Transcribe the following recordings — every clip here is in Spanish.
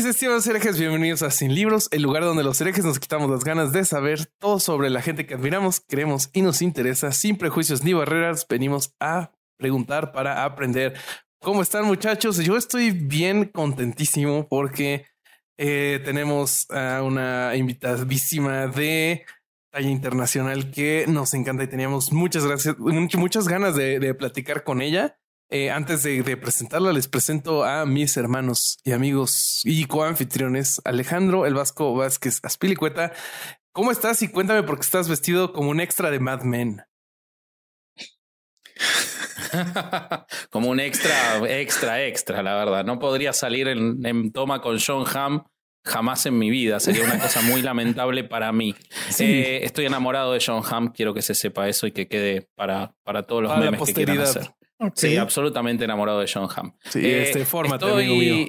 Mis estimados herejes? Bienvenidos a Sin Libros, el lugar donde los herejes nos quitamos las ganas de saber todo sobre la gente que admiramos, queremos y nos interesa. Sin prejuicios ni barreras, venimos a preguntar para aprender. ¿Cómo están muchachos? Yo estoy bien contentísimo porque eh, tenemos a una invitadísima de talla internacional que nos encanta y teníamos muchas gracias, muchas ganas de, de platicar con ella. Eh, antes de, de, presentarla, les presento a mis hermanos y amigos y coanfitriones, Alejandro El Vasco Vázquez Aspilicueta. ¿Cómo estás? Y cuéntame por qué estás vestido como un extra de Mad Men. como un extra, extra, extra, la verdad. No podría salir en, en, toma con John Hamm jamás en mi vida. Sería una cosa muy lamentable para mí. Sí. Eh, estoy enamorado de John Hamm. Quiero que se sepa eso y que quede para, para todos los para memes que quieran hacer. Okay. Sí, absolutamente enamorado de John Hamm. Sí, eh, este, fórmate, estoy, amigo mío.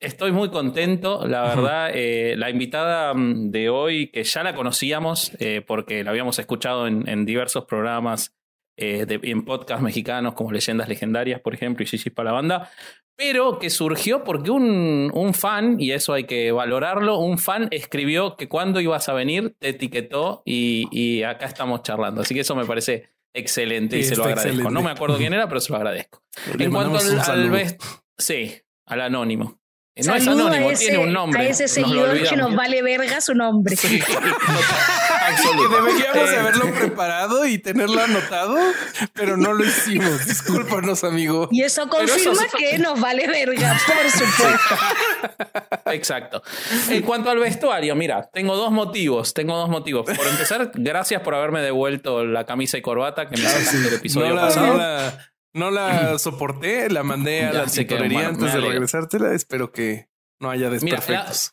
Estoy muy contento, la verdad. eh, la invitada mm, de hoy, que ya la conocíamos eh, porque la habíamos escuchado en, en diversos programas, eh, de, en podcasts mexicanos como Leyendas Legendarias, por ejemplo, y Gigi para la banda, pero que surgió porque un, un, fan, y eso hay que valorarlo, un fan escribió que cuando ibas a venir te etiquetó y, y acá estamos charlando. Así que eso me parece excelente y se lo agradezco. Excelente. No me acuerdo quién era, pero se lo agradezco. Le en cuanto al, al best, sí, al anónimo. No es anónimo, ese, tiene un nombre. A ese seguidor nos que nos vale verga su nombre. Sí, que deberíamos haberlo preparado y tenerlo anotado, pero no lo hicimos. Discúlpanos, amigo. Y eso confirma eso... que nos vale verga, por supuesto. Exacto. En cuanto al vestuario, mira, tengo dos motivos. Tengo dos motivos. Por empezar, gracias por haberme devuelto la camisa y corbata que me sacaste del episodio no la, pasado. No la, no la soporté, la mandé a Ya la tintorería antes de regresártela. Espero que no haya Mira, desperfectos.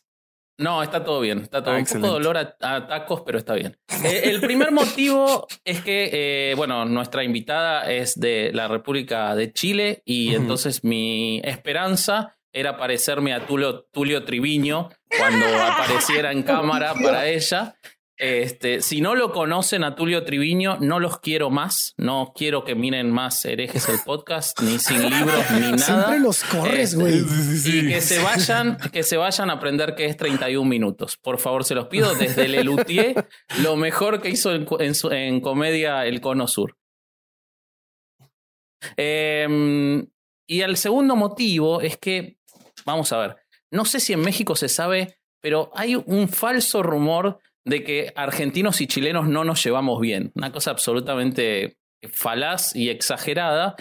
No, está todo bien. Está todo Ah, un excelente. poco dolor a, a tacos, pero está bien. Eh, el primer motivo es que, eh, bueno, nuestra invitada es de la República de Chile y entonces mi esperanza era parecerme a Tulio, Tulio Triviño cuando apareciera en cámara para ella. Este, si no lo conocen a Tulio Triviño, no los quiero más. No quiero que miren más herejes el podcast, ni sin libros, ni nada. Siempre los corres, Este, güey. Sí, sí, y que se vayan, que se vayan a aprender que es 31 minutos. Por favor, se los pido desde Lelutier, lo mejor que hizo en, en, su- en comedia El Cono Sur. Eh, y el segundo motivo es que, vamos a ver, no sé si en México se sabe, pero hay un falso rumor de que argentinos y chilenos no nos llevamos bien. Una cosa absolutamente falaz y exagerada.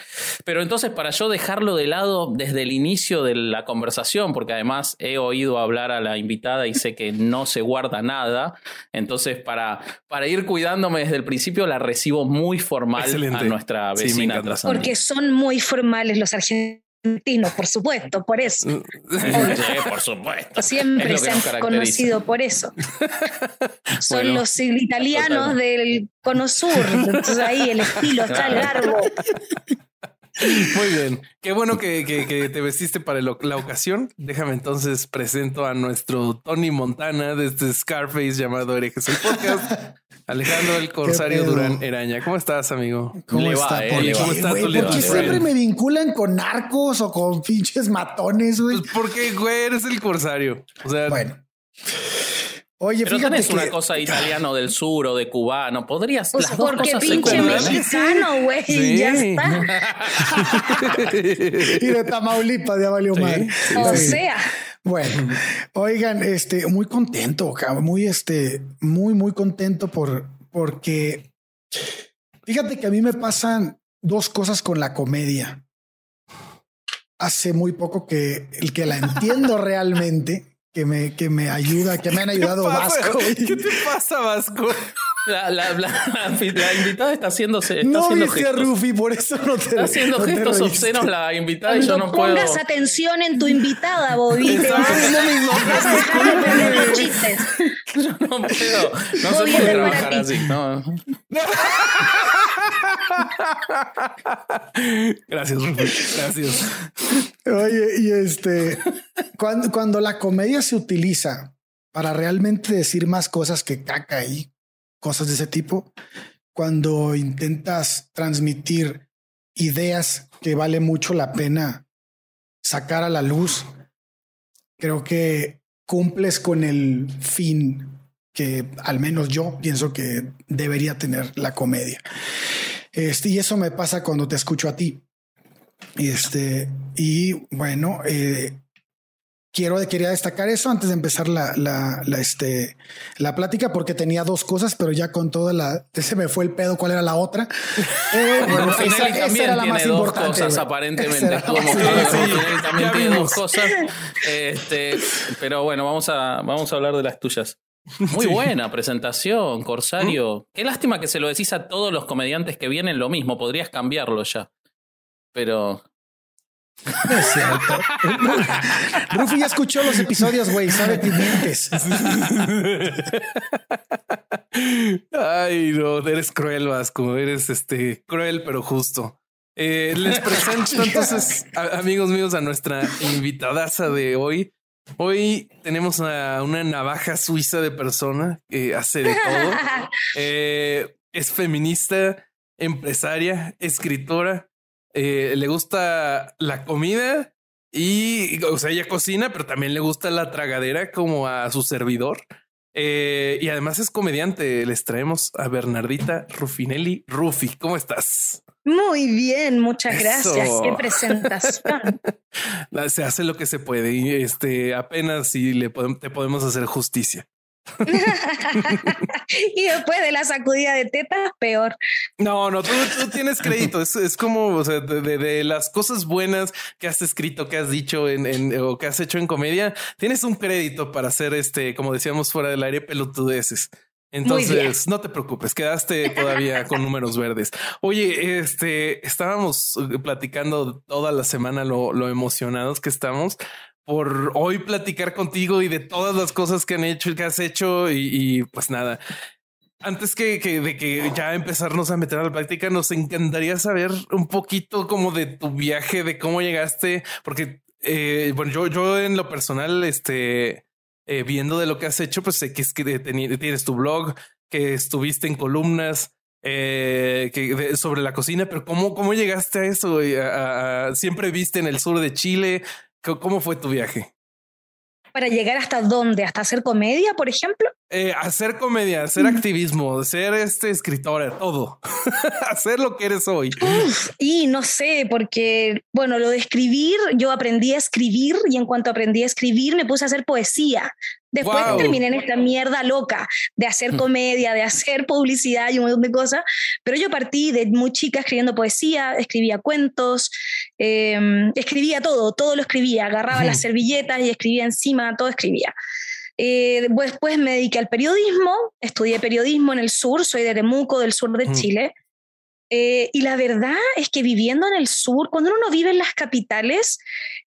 Pero entonces, para yo dejarlo de lado desde el inicio de la conversación, porque además he oído hablar a la invitada y sé que no se guarda nada, entonces para, para ir cuidándome desde el principio, la recibo muy formal Excelente. a nuestra Sí, vecina trasandina. Porque son muy formales los argentinos, por supuesto, por eso. Sí, por supuesto. Siempre se han conocido por eso. Son Bueno, los italianos del cono sur. Entonces ahí el estilo está el garbo. Muy bien. Qué bueno que, que- que te vestiste para el- la ocasión. Déjame entonces presento a nuestro Tony Montana de este Scarface llamado Herejes el Podcast. Alejandro el Corsario? Durán Eraña. ¿Cómo estás, amigo? ¿Cómo va, está? eh, ¿Por le qué, va. ¿Cómo está güey? tu ¿Por qué siempre me vinculan con narcos o con pinches matones, güey? Pues porque, güey, eres el Corsario. O sea, Bueno. Oye, Pero fíjate tenés que... una cosa italiano del sur o de cubano. Podrías. Pues las dos porque cosas pinche mexicano, güey. Sí. Ya está. Y de Tamaulipas ya valió Sí, mal. O sea, Bueno, oigan, este, muy contento, muy, este, muy, muy contento por, porque fíjate que a mí me pasan dos cosas con la comedia. Hace muy poco que el que la entiendo realmente, que me, que me ayuda, que me han ayudado? Vasco. ¿Qué te pasa, Vasco? La, la, la, la invitada está haciéndose. Está no haciendo viste a gestos. Rufi, por eso no te Está haciendo no gestos obscenos la invitada y yo Cuando no puedo. pongas atención en tu invitada, Bobby. te vas- haciendo a chistes. Yo no puedo. No Bobby, qué para trabajar así. No. Gracias, Rufi. Gracias. Oye, y este, cuando, cuando la comedia se utiliza para realmente decir más cosas que caca y cosas de ese tipo, cuando intentas transmitir ideas que vale mucho la pena sacar a la luz, creo que cumples con el fin que al menos yo pienso que debería tener la comedia. Este, y eso me pasa cuando te escucho a ti. Este, y bueno, eh, quiero, quería destacar eso antes de empezar la, la, la, este, la plática, porque tenía dos cosas, pero ya con toda la, se me fue el pedo, cuál era la otra. Eh, bueno, esa, esa también era la tiene más dos importante. cosas, güey. aparentemente. Esa Como que sí, también tiene dos cosas. Este, pero bueno, vamos a, vamos a hablar de las tuyas. Muy Sí. buena presentación, Corsario. Qué lástima que se lo decís a todos los comediantes que vienen lo mismo. Podrías cambiarlo ya. Pero No es cierto. Rufi ya escuchó los episodios, güey, sabe que mientes. Ay, no, eres cruel, Vasco. Eres este cruel, pero justo. Eh, les presento entonces, a- amigos míos, a nuestra invitadaza de hoy. Hoy tenemos a una navaja suiza de persona que hace de todo. Eh, es feminista, empresaria, escritora. Eh, le gusta la comida y, o sea, ella cocina, pero también le gusta la tragadera como a su servidor. Eh, y además es comediante. Les traemos a Bernardita Rufinelli. Rufi, ¿cómo estás? Muy bien, muchas gracias. Qué presentación. Se hace lo que se puede y este apenas si le podem- te podemos hacer justicia. y después de la sacudida de tetas, peor. No, no, tú, tú tienes crédito. Es, es como o sea, de, de- de las cosas buenas que has escrito, que has dicho en, en- o que has hecho en comedia, tienes un crédito para hacer este, como decíamos fuera del aire, pelotudeces. Entonces, no te preocupes, quedaste todavía con números verdes. Oye, este, estábamos platicando toda la semana lo, lo emocionados que estamos por hoy platicar contigo y de todas las cosas que han hecho y que has hecho y, y, pues nada. Antes que, que de que ya empezarnos a meter a la práctica, nos encantaría saber un poquito como de tu viaje, de cómo llegaste, porque eh, bueno, yo, yo en lo personal, este, eh, viendo de lo que has hecho, pues sé que es que tienes tu blog, que estuviste en columnas eh, que de- sobre la cocina, pero cómo, cómo llegaste a eso? a- a- siempre viste en el sur de Chile. ¿Cómo- ¿Cómo fue tu viaje? Para llegar hasta dónde? ¿Hasta hacer comedia, por ejemplo? Eh, hacer comedia, hacer activismo, ser este escritora, todo. hacer lo que eres hoy. Uf, y no sé, porque, bueno, lo de escribir, yo aprendí a escribir y en cuanto aprendí a escribir me puse a hacer poesía. Después Wow. terminé en esta mierda loca de hacer Mm. comedia, de hacer publicidad y un montón de cosas, pero yo partí de muy chica escribiendo poesía, escribía cuentos, eh, escribía todo, todo lo escribía, agarraba las servilletas y escribía encima, todo escribía. Eh, después me dediqué al periodismo, estudié periodismo en el sur, soy de Temuco, del sur de. Chile. Eh, y la verdad es que viviendo en el sur, cuando uno no vive en las capitales,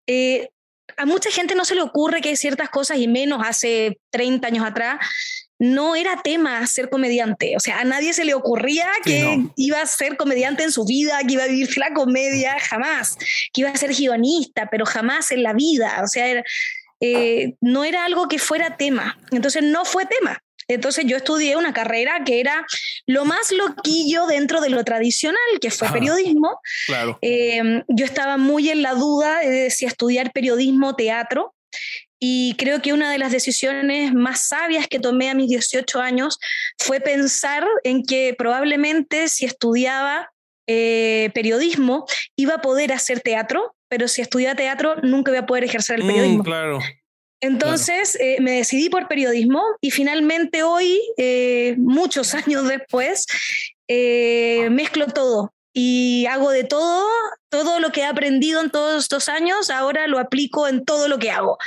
eh, a mucha gente no se le ocurre que hay ciertas cosas, y menos hace 30 años atrás, no era tema ser comediante. O sea, a nadie se le ocurría que no. iba a ser comediante en su vida, que iba a vivir la comedia, jamás. Que iba a ser guionista, pero jamás en la vida. O sea, era- eh, no era algo que fuera tema. Entonces no fue tema. Entonces yo estudié una carrera que era lo más loquillo dentro de lo tradicional, que fue periodismo. Claro. Eh, yo estaba muy en la duda de si estudiar periodismo o teatro. Y creo que una de las decisiones más sabias que tomé a mis 18 años fue pensar en que probablemente si estudiaba eh, periodismo iba a poder hacer teatro, pero si estudiaba teatro nunca iba a poder ejercer el Mm, periodismo. claro. Entonces eh, me decidí por periodismo y finalmente hoy, eh, muchos años después, eh, mezclo todo. y hago de todo, todo lo que he aprendido en todos estos años, ahora lo aplico en todo lo que hago.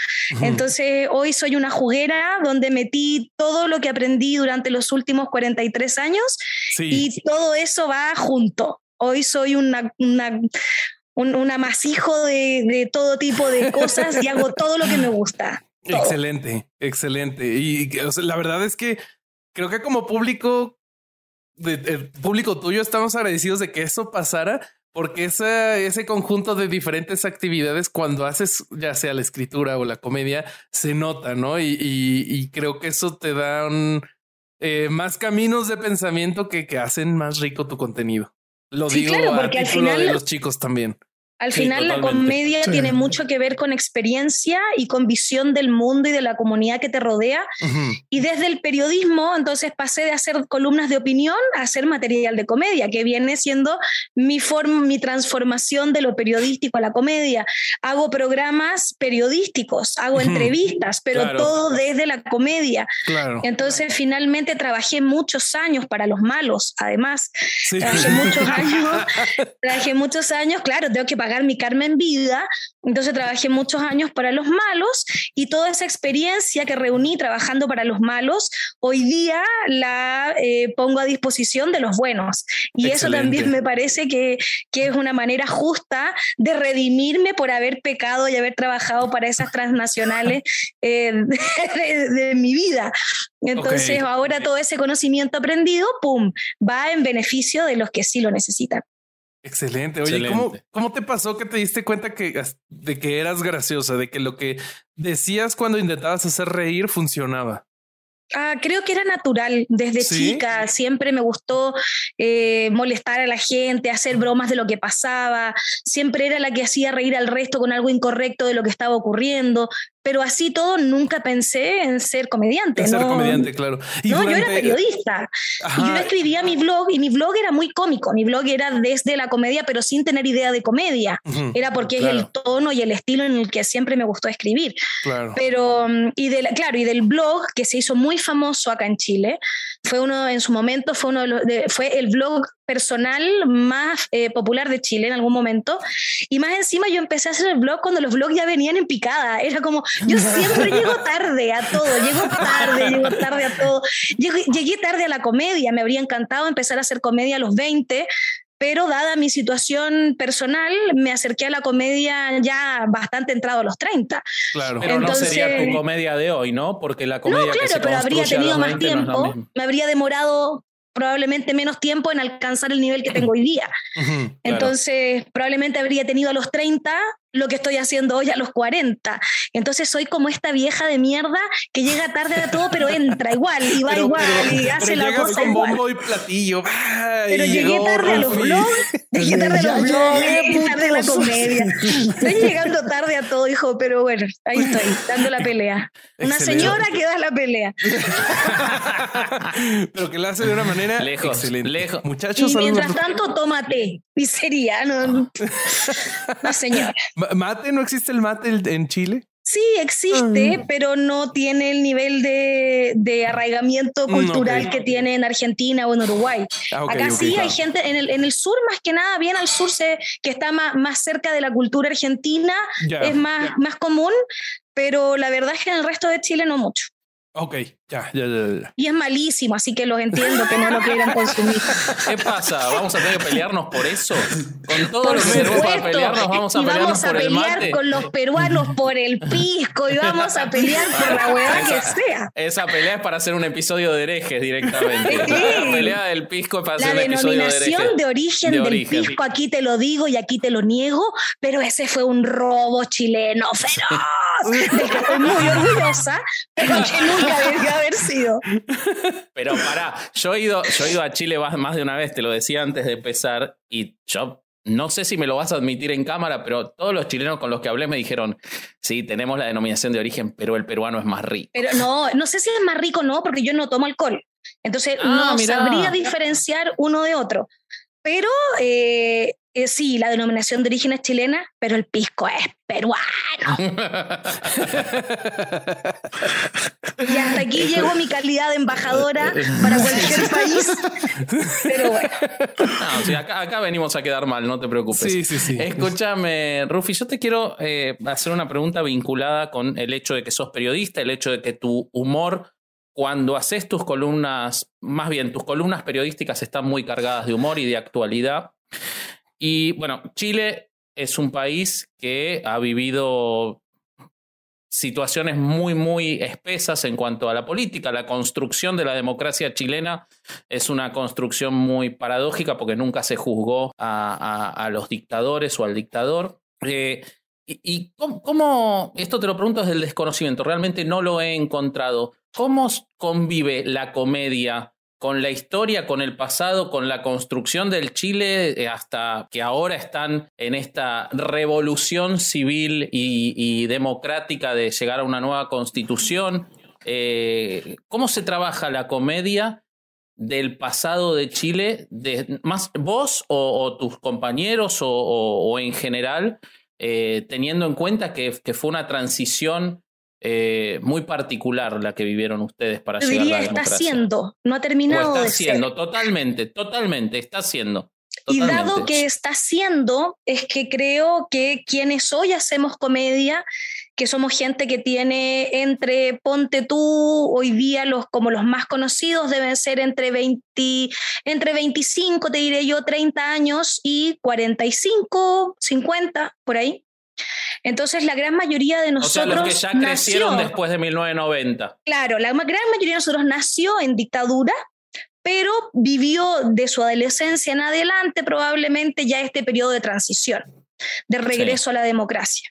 Entonces, hoy soy una juguera donde metí todo lo que aprendí durante los últimos 43 años y todo eso va junto. Hoy soy una, una un, amasijo de, todo tipo de cosas y hago todo lo que me gusta. Excelente, excelente. Y la verdad es que creo que como público, de, público tuyo, estamos agradecidos de que eso pasara, porque ese, ese conjunto de diferentes actividades, cuando haces ya sea la escritura o la comedia, se nota, ¿no? Y, creo que eso te da eh, más caminos de pensamiento que, que hacen más rico tu contenido. Lo digo porque al final de los chicos también. Al final la comedia tiene mucho que ver con experiencia y con visión del mundo y de la comunidad que te rodea. Y desde el periodismo, entonces pasé de hacer columnas de opinión a hacer material de comedia, que viene siendo mi forma, mi transformación de lo periodístico a la comedia. Hago programas periodísticos, hago entrevistas, pero todo desde la comedia. Entonces finalmente trabajé muchos años para los malos, además. Trabajé muchos años, trabajé muchos años, claro, tengo que pagar mi Carmen Vida. Entonces trabajé muchos años para los malos y toda esa experiencia que reuní trabajando para los malos, hoy día la eh, pongo a disposición de los buenos. Y eso también me parece que, que, es una manera justa de redimirme por haber pecado y haber trabajado para esas transnacionales eh, de, mi vida. Entonces ahora todo ese conocimiento aprendido, ¡pum!, va en beneficio de los que sí lo necesitan. Excelente. Oye, ¿cómo, ¿cómo, te pasó que te diste cuenta que, de que eras graciosa, de que lo que decías cuando intentabas hacer reír funcionaba? Ah, creo que era natural desde chica. Siempre me gustó eh, molestar a la gente, hacer bromas de lo que pasaba. Siempre era la que hacía reír al resto con algo incorrecto de lo que estaba ocurriendo pero así todo nunca pensé en ser comediante. En ser comediante, claro. no, yo era periodista. Y yo escribía mi blog y mi blog era muy cómico. Mi blog era desde la comedia, pero sin tener idea de comedia. era porque es el tono y el estilo en el que siempre me gustó escribir. Claro. Pero, mm, y de claro, y del blog que se hizo muy famoso acá en Chile, fue uno, en su momento, fue uno de los, fue el blog personal más eh, popular de Chile en algún momento. Y más encima yo empecé a hacer el blog cuando los blogs ya venían en picada. Era como, yo siempre llego tarde a todo, llego tarde, llego tarde a todo. Llegué, llegué tarde a la comedia, me habría encantado empezar a hacer comedia a los 20, pero dada mi situación personal, me acerqué a la comedia ya bastante entrado a los 30. Claro, pero no sería tu comedia de hoy, ¿no? Porque la comedia. No, claro, pero habría tenido más tiempo, me habría demorado probablemente menos tiempo en alcanzar el nivel que tengo hoy día. Entonces, probablemente habría tenido a los 30 lo que estoy haciendo hoy a los 40. Entonces soy como esta vieja de mierda que llega tarde a todo, pero entra igual y va igual y hace la cosa con igual. bombo y platillo. pero llegué tarde a los blogs, llegué tarde a los blogs, llegué tarde a la comedia. Estoy llegando tarde a todo, hijo, pero bueno, ahí estoy, dando la pelea. Una señora que da la pelea. pero que la hace de una manera lejos, excelente. lejos. Muchachos, y mientras tanto, tómate. Miseria, no, no señora. ¿Mate? ¿No existe el mate en Chile? Sí, existe, pero no tiene el nivel de, arraigamiento cultural que tiene en Argentina o en Uruguay. Ah, Acá sí hay gente, en el, en el sur más que nada, bien al sur, se, que está más, más cerca de la cultura argentina, es más, más común, pero la verdad es que en el resto de Chile no mucho. Ok, ya, ya, ya, Y es malísimo, así que los entiendo que no lo quieran consumir. ¿Qué pasa? ¿Vamos a tener que pelearnos por eso? Con todos los peruanos para pelearnos, vamos a pelearnos vamos a por pelear el mate. con los peruanos por el pisco y vamos a pelear por la hueá que sea. Esa pelea es para hacer un episodio de herejes directamente. La pelea del pisco es para hacer un episodio de herejes. La denominación de origen del pisco, aquí te lo digo y aquí te lo niego, pero ese fue un robo chileno feroz, del que estoy muy orgullosa, pero que nunca haber sido. Pero para, yo he ido, yo he ido a Chile más de una vez, te lo decía antes de empezar, y yo no sé si me lo vas a admitir en cámara, pero todos los chilenos con los que hablé me dijeron, sí, tenemos la denominación de origen, pero el peruano es más rico. Pero no, no sé si es más rico o no, porque yo no tomo alcohol. Entonces ah, no sabría diferenciar uno de otro. Pero eh, eh, sí, la denominación de origen es chilena, pero el pisco es peruano. Y hasta aquí llegó mi calidad de embajadora para cualquier país. Pero bueno. No, acá, venimos a quedar mal, no te preocupes. Sí, sí, sí. Escúchame, Rufi, yo te quiero eh, hacer una pregunta vinculada con el hecho de que sos periodista, el hecho de que tu humor cuando haces tus columnas, más bien tus columnas periodísticas están muy cargadas de humor y de actualidad. Y bueno, Chile es un país que ha vivido situaciones muy, muy espesas en cuanto a la política. La construcción de la democracia chilena es una construcción muy paradójica porque nunca se juzgó a, los dictadores o al dictador. Eh, ¿Y, cómo, esto te lo pregunto desde el desconocimiento, realmente no lo he encontrado. ¿Cómo convive la comedia con la historia, con el pasado, con la construcción del Chile, eh, hasta que ahora están en esta revolución civil y, democrática de llegar a una nueva constitución. Eh, ¿Cómo se trabaja la comedia del pasado de Chile, más vos o, tus compañeros o, en general, eh, teniendo en cuenta que fue una transición eh, muy particular la que vivieron ustedes para llegar a la está haciendo, no ha terminado está haciendo, totalmente, totalmente, está haciendo. Y dado que está haciendo, es que creo que quienes hoy hacemos comedia, que somos gente que tiene entre, ponte tú, hoy día los, como los más conocidos deben ser entre, 20, entre 25, te diré yo, 30 años y 45, 50, por ahí. Entonces, la gran mayoría de nosotros. O sea, los que ya crecieron después de 1990. Claro, la gran mayoría de nosotros nació en dictadura, pero vivió de su adolescencia en adelante probablemente ya este periodo de transición, de regreso a la democracia.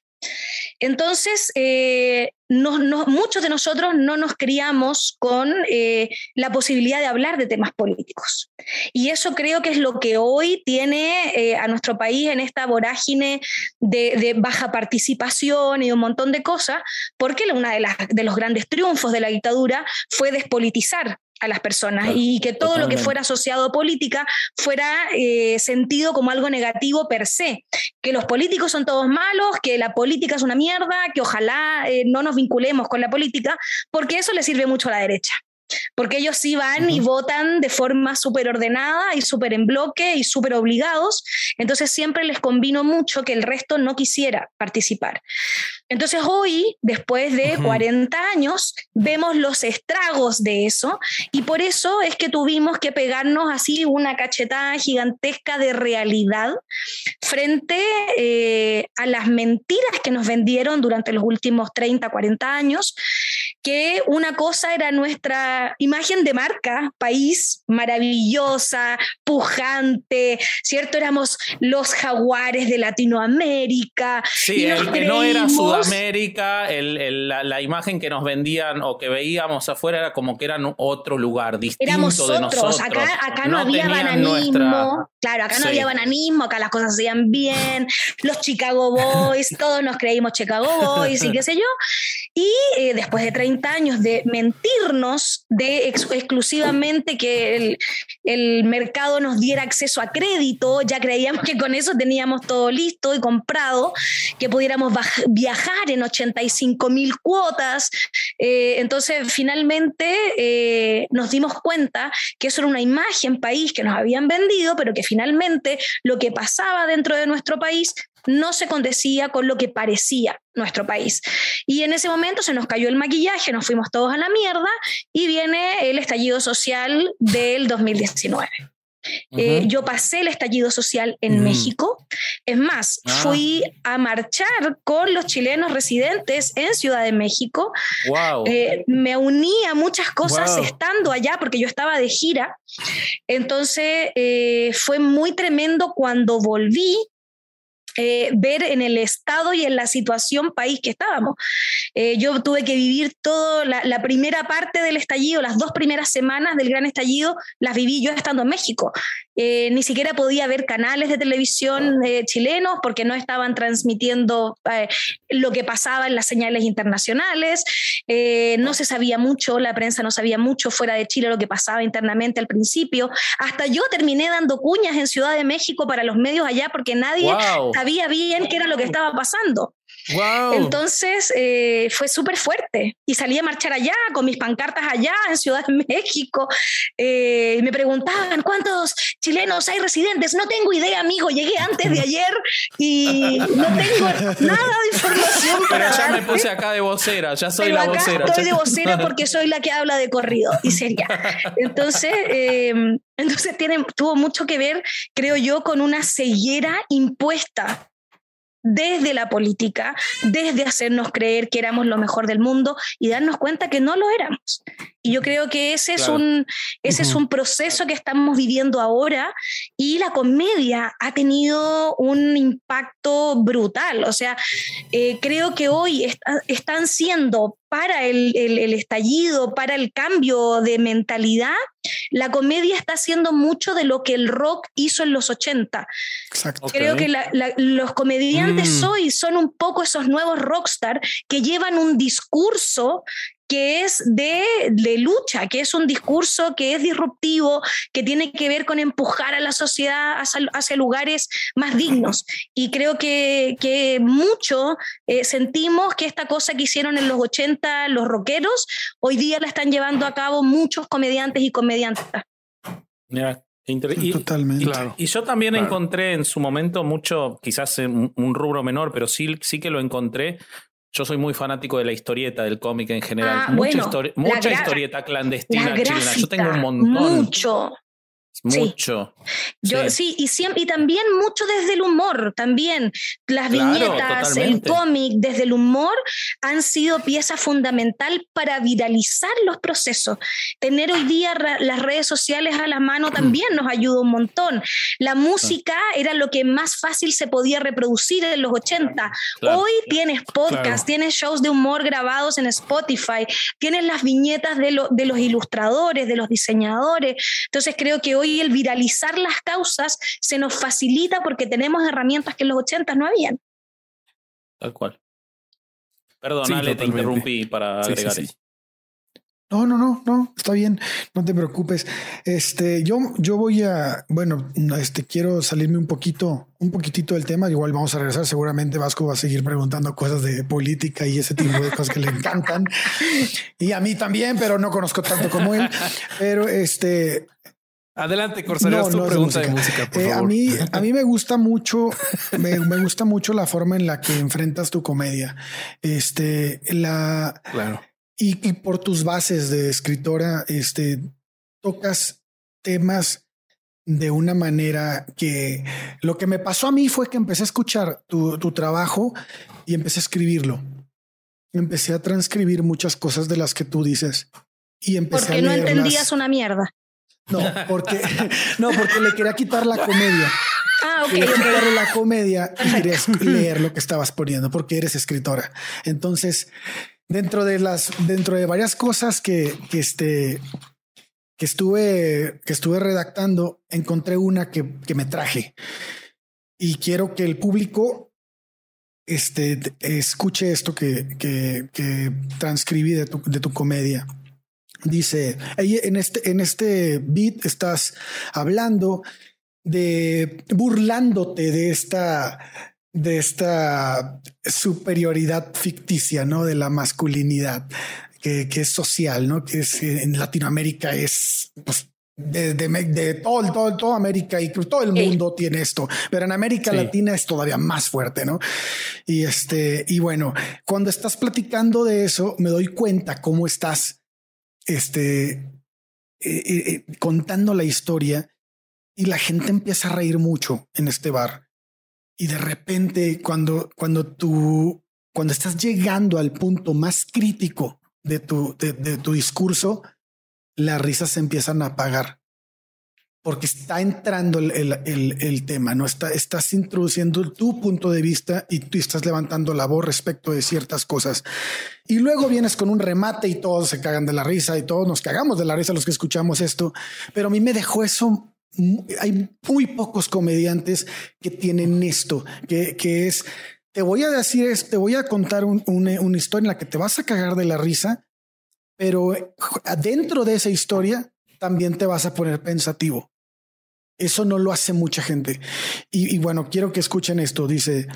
Entonces, eh, muchos de nosotros no nos criamos con eh, la posibilidad de hablar de temas políticos. Y eso creo que es lo que hoy tiene eh, a nuestro país en esta vorágine de, baja participación y un montón de cosas, porque uno de, de los grandes triunfos de la dictadura fue despolitizar a las personas y que todo lo que fuera asociado a política fuera eh, sentido como algo negativo per se, que los políticos son todos malos, que la política es una mierda, que ojalá eh, no nos vinculemos con la política, porque eso le sirve mucho a la derecha porque ellos sí van y votan de forma súper ordenada y súper en bloque y súper obligados, entonces siempre les convino mucho que el resto no quisiera participar. Entonces hoy, después de 40 años, vemos los estragos de eso y por eso es que tuvimos que pegarnos así una cachetada gigantesca de realidad frente eh, a las mentiras que nos vendieron durante los últimos 30, 40 años, que una cosa era nuestra imagen de marca, país maravillosa, pujante, ¿cierto? Éramos los jaguares de Latinoamérica. Sí, el que no era América, la, imagen que nos vendían o que veíamos afuera era como que eran otro lugar distinto Éramos de nosotros. Acá, no, había bananismo. Claro, acá no había bananismo, acá las cosas se hacían bien. Los Chicago Boys, todos nos creímos Chicago Boys y qué sé yo. Y eh, después de 30 años de mentirnos, de exclusivamente que el, el mercado nos diera acceso a crédito, ya creíamos que con eso teníamos todo listo y comprado, que pudiéramos viajar en 85 mil cuotas. Eh, entonces, finalmente eh, nos dimos cuenta que eso era una imagen país que nos habían vendido, pero que finalmente lo que pasaba dentro de nuestro país no se condecía con lo que parecía nuestro país. Y en ese momento se nos cayó el maquillaje, nos fuimos todos a la mierda y viene el estallido social del 2019. Eh, yo pasé el estallido social en México. Es más, ah. fui a marchar con los chilenos residentes en Ciudad de México. Eh, me uní a muchas cosas estando allá porque yo estaba de gira. Entonces eh, fue muy tremendo cuando volví eh, ver en el estado y en la situación país que estábamos. Eh, yo tuve que vivir toda la, primera parte del estallido, las dos primeras semanas del gran estallido, las viví yo estando en México. Eh, ni siquiera podía ver canales de televisión chilenos porque no estaban transmitiendo lo que pasaba en las señales internacionales. no se sabía mucho, la prensa no sabía mucho fuera de Chile lo que pasaba internamente al principio. Hasta yo terminé dando cuñas en Ciudad de México para los medios allá porque nadie sabía bien qué era lo que estaba pasando. Wow. Entonces eh, fue súper fuerte y salí a marchar allá con mis pancartas allá en Ciudad de México. Eh, me preguntaban cuántos chilenos hay residentes. No tengo idea, amigo. Llegué antes de ayer y no tengo nada de información. Pero para ya me darte. puse acá de vocera, ya soy Pero la acá vocera. estoy de vocera porque soy la que habla de corrido y seria. Entonces, eh, entonces tiene, tuvo mucho que ver, creo yo, con una ceguera impuesta desde la política, desde hacernos creer que éramos lo mejor del mundo y darnos cuenta que no lo éramos. Y yo creo que ese, es, Claro. un, ese es Ujú. un proceso que estamos viviendo ahora y la comedia ha tenido un impacto brutal. O sea, eh, creo que hoy está- están siendo para el, el- el estallido, para el cambio de mentalidad, la comedia está haciendo mucho de lo que el rock hizo en los 80. Exacto. Creo que la- la- los comediantes Mm. hoy son un poco esos nuevos rockstar que llevan un discurso que es de, de lucha, que es un discurso que es disruptivo, que tiene que ver con empujar a la sociedad hacia, hacia lugares más dignos. Y creo que, que mucho eh, sentimos que esta cosa que hicieron en los 80 los rockeros, hoy día la están llevando a cabo muchos comediantes y comediantes. Mira, inter- y- Totalmente. Claro. Y yo también Claro. encontré en su momento mucho, quizás en un, un rubro menor, pero sí, sí que lo encontré. Yo soy muy fanático de la historieta, del cómic en general. Ah, mucha bueno, histori- la mucha historieta clandestina La chilena. Yo tengo un montón. mucho. Sí. Mucho. Yo Sí. sí, y, siem- y también mucho desde el humor, también las Claro, viñetas, totalmente. el cómic, desde el humor han sido pieza fundamental para viralizar los procesos. Tener hoy día las redes sociales a la mano también nos ayuda un montón. La música era lo que más fácil se podía reproducir en los 80. Claro. Hoy tienes podcast, Claro. tienes shows de humor grabados en Spotify, tienes las viñetas de, lo- de los ilustradores, de los diseñadores. Entonces creo que hoy el viralizar las causas se nos facilita porque tenemos herramientas que en los 80 no habían. Tal cual. Perdón, Sí, Ale, te interrumpí para Sí, sí, agregar sí. eso. No, no, no, no, está bien, no te preocupes. Este, yo, yo voy a, bueno, este, quiero salirme un poquito, un poquitito del tema. Igual vamos a regresar. Seguramente Vasco va a seguir preguntando cosas de política y ese tipo de cosas que le encantan. Y a mí también, pero no conozco tanto como él. Pero este, Adelante, Corsario, haz tu no es pregunta de música, por Eh, a favor. mí, a mí me gusta mucho, me, me gusta mucho la forma en la que enfrentas tu comedia. Este, la, Claro. y, y por tus bases de escritora, este, tocas temas de una manera que lo que me pasó a mí fue que empecé a escuchar tu, tu trabajo y empecé a escribirlo. Empecé a transcribir muchas cosas de las que tú dices y empecé Porque a no entendías una mierda. No, porque no, porque le quería quitar la comedia. Ah, ok, Quería quitarle la comedia y querías leer lo que estabas poniendo porque eres escritora. Entonces, dentro de las, dentro de varias cosas que, que este, que estuve, que estuve redactando, encontré una que, que me traje y quiero que el público este, escuche esto que, que, que transcribí de tu, de tu comedia. Dice, ahí en este, en este beat estás hablando de burlándote de esta de esta superioridad ficticia, ¿no? De la masculinidad que, que es social, ¿no? Que es eh, en Latinoamérica es pues de, de, de todo, todo, toda América y todo el Sí. mundo tiene esto, pero en América Sí. Latina es todavía más fuerte, ¿no? Y este, y bueno, cuando estás platicando de eso, me doy cuenta cómo estás, este, eh, eh, eh, contando la historia y la gente empieza a reír mucho en este bar. Y de repente, cuando, cuando tú, cuando estás llegando al punto más crítico de tu, de, de tu discurso, las risas se empiezan a apagar. Porque está entrando el, el, el, el tema, no está, estás introduciendo tu punto de vista y tú estás levantando la voz respecto de ciertas cosas. Y luego vienes con un remate y todos se cagan de la risa y todos nos cagamos de la risa los que escuchamos esto. Pero a mí me dejó eso hay muy pocos comediantes que tienen esto, que, que es, te voy a decir, es, te voy a contar un, una, una historia en la que te vas a cagar de la risa, pero adentro de esa historia también te vas a poner pensativo. Eso no lo hace mucha gente. Y, y bueno, quiero que escuchen esto. Dice,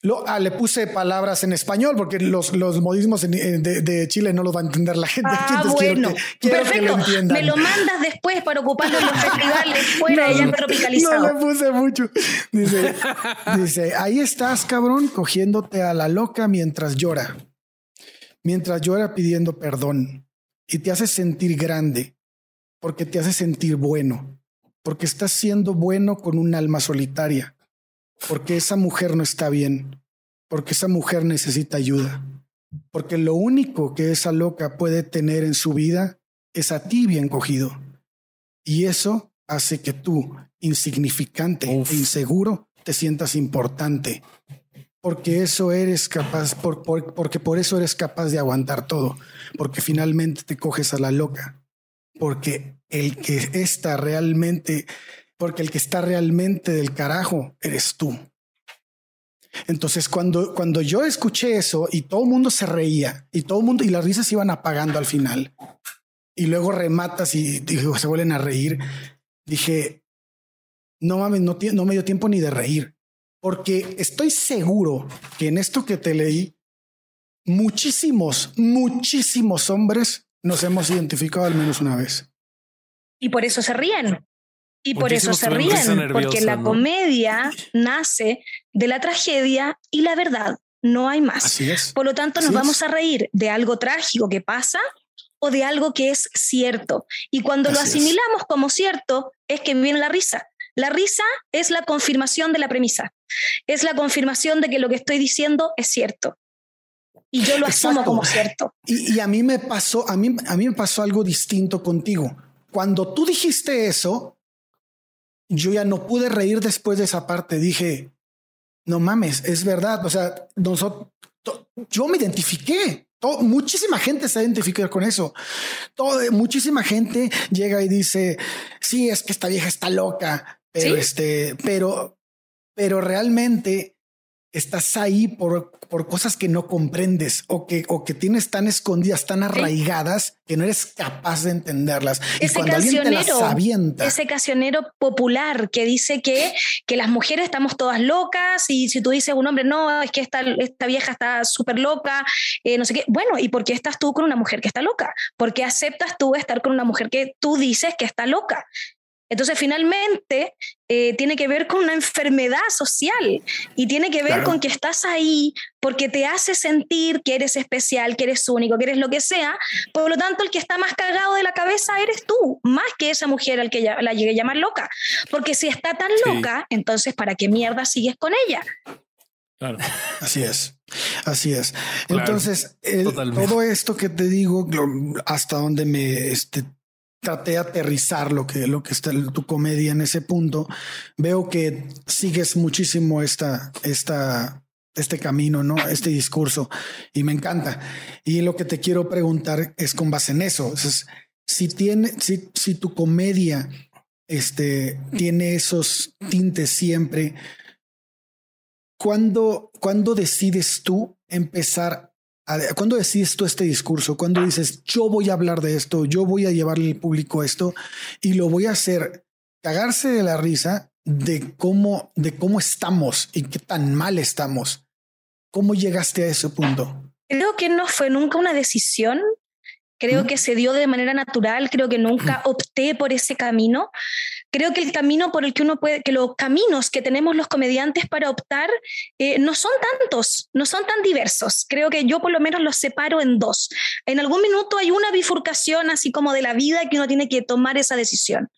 Lo, ah, le puse palabras en español porque los, los modismos en- de, de Chile no los va a entender la gente. Ah, Entonces quiero bueno. que- quiero que Perfecto. lo. Me lo mandas después para ocuparlo en los festivales fuera ya tropicalizado. No le puse mucho. Dice, dice, ahí estás, cabrón, cogiéndote a la loca mientras llora. Mientras llora pidiendo perdón. Y te hace sentir grande. Porque te hace sentir bueno. Porque estás siendo bueno con un alma solitaria. Porque esa mujer no está bien. Porque esa mujer necesita ayuda. Porque lo único que esa loca puede tener en su vida es a ti bien cogido. Y eso hace que tú, insignificante Uf. e inseguro, te sientas importante. Porque eso eres capaz, por, por- porque por eso eres capaz de aguantar todo. Porque finalmente te coges a la loca. Porque el que está realmente, porque el que está realmente del carajo eres tú. Entonces, cuando, cuando yo escuché eso y todo el mundo se reía y todo el mundo y las risas se iban apagando al final y luego rematas y se vuelven a reír, dije, no mames, no, no me dio tiempo ni de reír, porque estoy seguro que en esto que te leí, muchísimos, muchísimos hombres nos hemos identificado al menos una vez. Y por eso se ríen. Y por eso se ríen, porque la ¿no? comedia nace de la tragedia y la verdad. No hay más. Así es. Por lo tanto, nos Así vamos es. a reír de algo trágico que pasa o de algo que es cierto. Y cuando lo es. asimilamos como cierto, es que viene la risa. La risa es la confirmación de la premisa. Es la confirmación de que lo que estoy diciendo es cierto. Y yo lo asumo Exacto. como cierto. Y, y a mí me pasó, a mí, a mí me pasó algo distinto contigo. Cuando tú dijiste eso, yo ya no pude reír después de esa parte. Dije, no mames, es verdad. O sea, nosotros, yo me identifiqué. Muchísima gente se identifica con eso. Todo, muchísima gente llega y dice, sí, es que esta vieja está loca, pero Sí. este, pero, pero realmente estás ahí por, por cosas que no comprendes o que, o que tienes tan escondidas, tan arraigadas que no eres capaz de entenderlas. y Ese cuando alguien te las avienta, ese cancionero popular que dice que, que las mujeres estamos todas locas y si tú dices a un hombre, no, es que esta, esta vieja está súper loca, eh, no sé qué, bueno, ¿y por qué estás tú con una mujer que está loca? ¿Por qué aceptas tú estar con una mujer que tú dices que está loca? Entonces, finalmente, eh, tiene que ver con una enfermedad social y tiene que ver Claro. con que estás ahí porque te hace sentir que eres especial, que eres único, que eres lo que sea. Por lo tanto, el que está más cagado de la cabeza eres tú, más que esa mujer al que ya- la llegué a llamar loca. Porque si está tan Sí. loca, entonces, ¿para qué mierda sigues con ella? Claro. Así es, así es. Claro, Entonces, el- todo esto que te digo, hasta donde me este, traté de aterrizar lo que, lo que está tu comedia en ese punto, veo que sigues muchísimo esta, esta, este camino, ¿no? Este discurso y me encanta. Y lo que te quiero preguntar es con base en eso. Es, si tiene, si, si tu comedia este, tiene esos tintes siempre, ¿cuándo, ¿cuándo decides tú empezar a, cuándo decides tú este discurso? ¿Cuándo dices, yo voy a hablar de esto, yo voy a llevarle al público esto y lo voy a hacer cagarse de la risa de cómo, de cómo estamos y qué tan mal estamos? ¿Cómo llegaste a ese punto? Creo que no fue nunca una decisión. Creo ¿Mm? que se dio de manera natural. Creo que nunca opté por ese camino. Creo que el camino por el que uno puede, que los caminos que tenemos los comediantes para optar eh, no son tantos, no son tan diversos. Creo que yo por lo menos los separo en dos. En algún minuto hay una bifurcación así como de la vida que uno tiene que tomar esa decisión.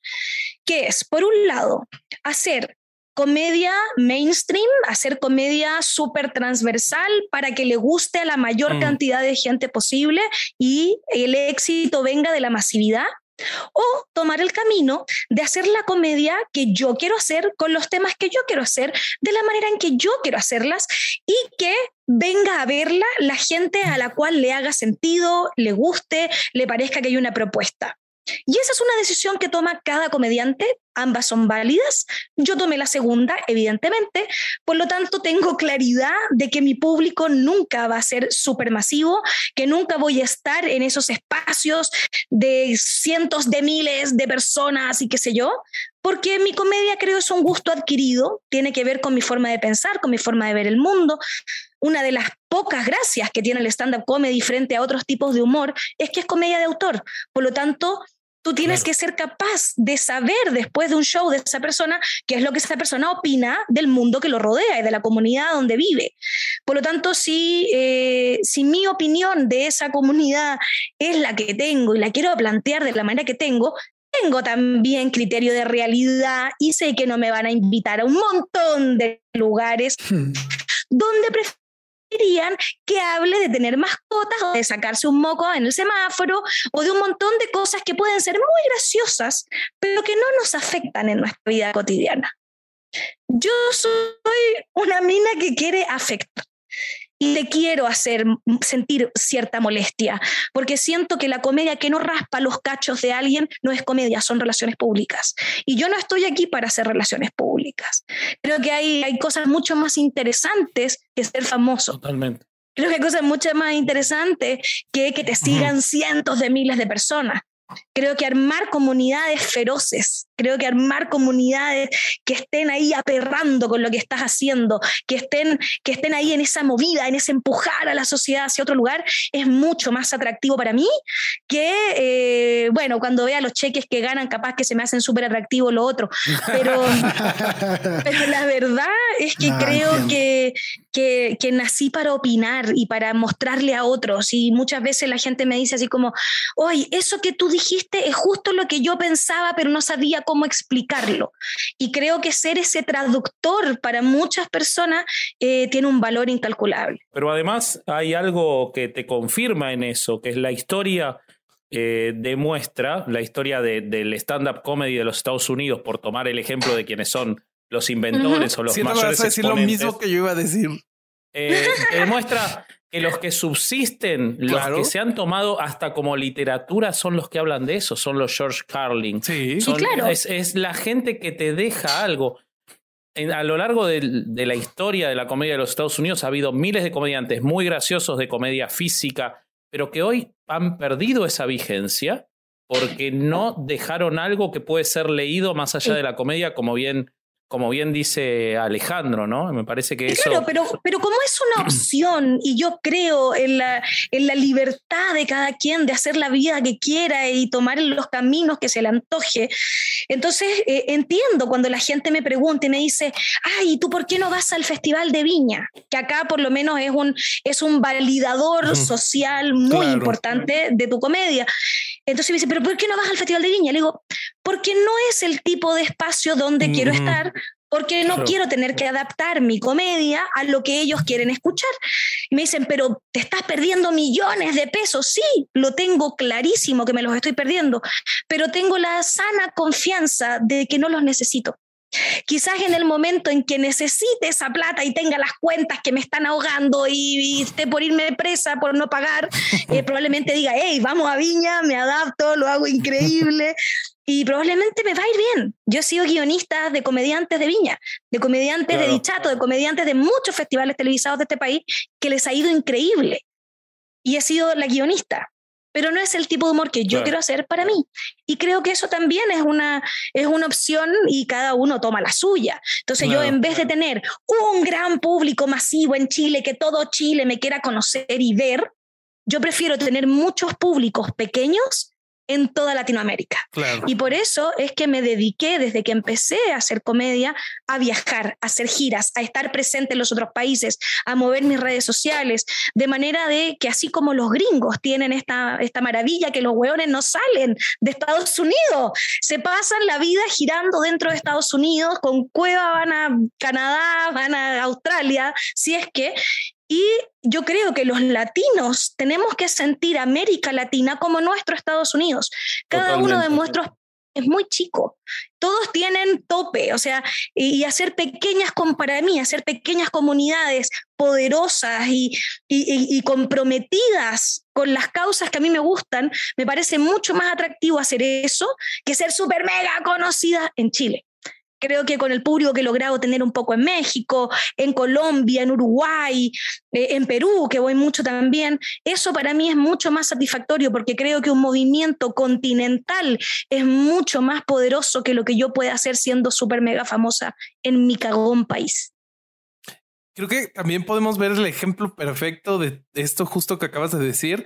Que es, por un lado, hacer comedia mainstream, hacer comedia súper transversal para que le guste a la mayor Mm. cantidad de gente posible y el éxito venga de la masividad. O tomar el camino de hacer la comedia que yo quiero hacer con los temas que yo quiero hacer, de la manera en que yo quiero hacerlas y que venga a verla la gente a la cual le haga sentido, le guste, le parezca que hay una propuesta. Y esa es una decisión que toma cada comediante ambas son válidas. Yo tomé la segunda, evidentemente, por lo tanto tengo claridad de que mi público nunca va a ser supermasivo, que nunca voy a estar en esos espacios de cientos de miles de personas y qué sé yo, porque mi comedia creo es un gusto adquirido, tiene que ver con mi forma de pensar, con mi forma de ver el mundo. Una de las pocas gracias que tiene el stand-up comedy frente a otros tipos de humor es que es comedia de autor. Por lo tanto, tú tienes que ser capaz de saber después de un show de esa persona qué es lo que esa persona opina del mundo que lo rodea y de la comunidad donde vive. Por lo tanto, si, eh, si mi opinión de esa comunidad es la que tengo y la quiero plantear de la manera que tengo, tengo también criterio de realidad y sé que no me van a invitar a un montón de lugares Hmm. donde preferirían que hable de tener mascotas o de sacarse un moco en el semáforo o de un montón de cosas que pueden ser muy graciosas, pero que no nos afectan en nuestra vida cotidiana. Yo soy una mina que quiere afectar y te quiero hacer sentir cierta molestia, porque siento que la comedia que no raspa los cachos de alguien no es comedia, son relaciones públicas. Y yo no estoy aquí para hacer relaciones públicas. Creo que hay, hay cosas mucho más interesantes que ser famoso. Totalmente. Creo que hay cosas mucho más interesantes que que te sigan cientos de miles de personas. Creo que armar comunidades feroces, creo que armar comunidades que estén ahí aperrando con lo que estás haciendo, que estén, que estén ahí en esa movida, en ese empujar a la sociedad hacia otro lugar, es mucho más atractivo para mí que, eh, bueno, cuando vea los cheques que ganan, capaz que se me hacen súper atractivo lo otro. Pero, pero la verdad es que No, creo que, que, que nací para opinar y para mostrarle a otros. Y muchas veces la gente me dice así como, oye, eso que tú dijiste es justo lo que yo pensaba, pero no sabía cómo explicarlo. Y creo que ser ese traductor para muchas personas eh, tiene un valor incalculable. Pero además hay algo que te confirma en eso, que es la historia eh, demuestra, la historia de- del stand-up comedy de los Estados Unidos, por tomar el ejemplo de quienes son los inventores o los Siento mayores vas a decir lo exponentes, mismo que yo iba a decir. eh, demuestra que los que subsisten, Claro. los que se han tomado hasta como literatura son los que hablan de eso, son los George Carlin. Sí. Son- claro. es, es la gente que te deja algo. En- a lo largo de, la historia de la comedia de los Estados Unidos ha habido miles de comediantes muy graciosos de comedia física, pero que hoy han perdido esa vigencia porque no dejaron algo que puede ser leído más allá de la comedia, como bien, como bien dice Alejandro, ¿no? Me parece que eso... Claro, pero, pero como es una opción y yo creo en la, en la libertad de cada quien de hacer la vida que quiera y tomar los caminos que se le antoje, entonces eh, entiendo cuando la gente me pregunta y me dice, ay, ¿tú por qué no vas al Festival de Viña? Que acá por lo menos es un, es un validador social muy Claro. importante de tu comedia. Entonces me dice, ¿pero por qué no vas al Festival de Viña? Le digo, porque no es el tipo de espacio donde quiero Ujú. estar, porque no Claro. quiero tener que adaptar mi comedia a lo que ellos quieren escuchar. Y me dicen, pero te estás perdiendo millones de pesos. Sí, lo tengo clarísimo que me los estoy perdiendo, pero tengo la sana confianza de que no los necesito. Quizás en el momento en que necesite esa plata y tenga las cuentas que me están ahogando y, y esté por irme presa por no pagar, eh, probablemente diga, hey, vamos a Viña, me adapto, lo hago increíble y probablemente me va a ir bien. Yo he sido guionista de comediantes de Viña, de comediantes de. Dichato, de comediantes de muchos festivales televisados de este país que les ha ido increíble. Y he sido la guionista. Pero no es el tipo de humor que yo Claro. quiero hacer para mí. Y creo que eso también es una, es una opción y cada uno toma la suya. Entonces yo Claro. en vez de tener un gran público masivo en Chile, que todo Chile me quiera conocer y ver, yo prefiero tener muchos públicos pequeños en toda Latinoamérica. Claro. Y por eso es que me dediqué desde que empecé a hacer comedia a viajar, a hacer giras, a estar presente en los otros países, a mover mis redes sociales, de manera de que así como los gringos tienen esta, esta maravilla que los hueones no salen de Estados Unidos, se pasan la vida girando dentro de Estados Unidos, con cueva van a Canadá, van a Australia, si es que, y yo creo que los latinos tenemos que sentir América Latina como nuestro Estados Unidos. Cada uno de nuestros es muy chico. Todos tienen tope, o sea, y, hacer pequeñas, para mí, hacer pequeñas comunidades poderosas y, y, comprometidas con las causas que a mí me gustan, me parece mucho más atractivo hacer eso que ser súper mega conocida en Chile creo que con el público que he logrado tener un poco en México, en Colombia, en Uruguay, eh, en Perú, que voy mucho también, eso para mí es mucho más satisfactorio porque creo que un movimiento continental es mucho más poderoso que lo que yo pueda hacer siendo súper mega famosa en mi cagón país. Creo que también podemos ver el ejemplo perfecto de esto justo que acabas de decir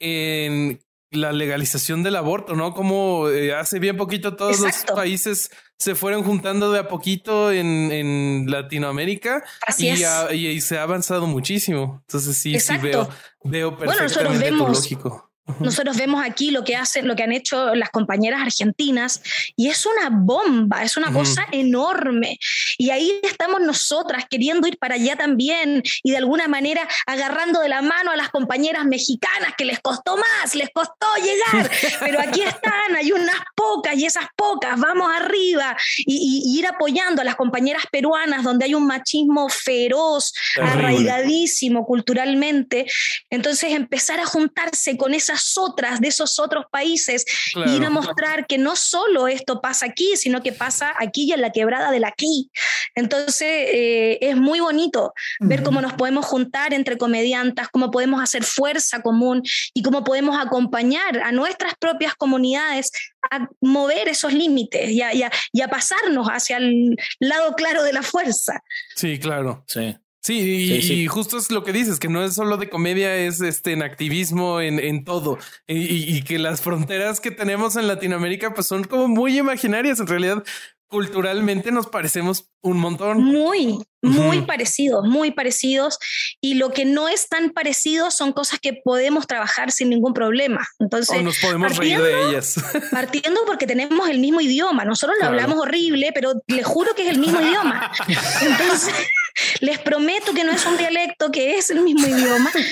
en la legalización del aborto, ¿no? Como eh, hace bien poquito todos los países se fueron juntando de a poquito en, en Latinoamérica y, se ha avanzado muchísimo. Entonces sí, sí veo, veo perfectamente bueno, lógico. Nosotros vemos aquí lo que hacen, lo que han hecho las compañeras argentinas y es una bomba, es una cosa enorme. Y ahí estamos nosotras queriendo ir para allá también y de alguna manera agarrando de la mano a las compañeras mexicanas que les costó más, les costó llegar, pero aquí están, hay unas pocas y esas pocas, vamos arriba y, ir apoyando a las compañeras peruanas donde hay un machismo feroz, arraigadísimo culturalmente. Entonces empezar a juntarse con esas otras, de esos otros países, y ir a mostrar que no solo esto pasa aquí, sino que pasa aquí y en la quebrada del aquí. Entonces, eh, es muy bonito ver cómo nos podemos juntar entre comediantas, cómo podemos hacer fuerza común y cómo podemos acompañar a nuestras propias comunidades a mover esos límites y a, y a pasarnos hacia el lado claro de la fuerza. Sí, claro. Sí. Sí, y, justo es lo que dices, que no es solo de comedia, es este en activismo, en, en todo. Y, y, que las fronteras que tenemos en Latinoamérica, pues son como muy imaginarias. En realidad, culturalmente nos parecemos un montón. Muy, muy parecidos, muy parecidos. Y lo que no es tan parecido son cosas que podemos trabajar sin ningún problema. Entonces, o nos podemos reír de ellas. Partiendo porque tenemos el mismo idioma. Nosotros lo hablamos horrible, pero le juro que es el mismo idioma. Entonces, les prometo que no es un dialecto, que es el mismo idioma.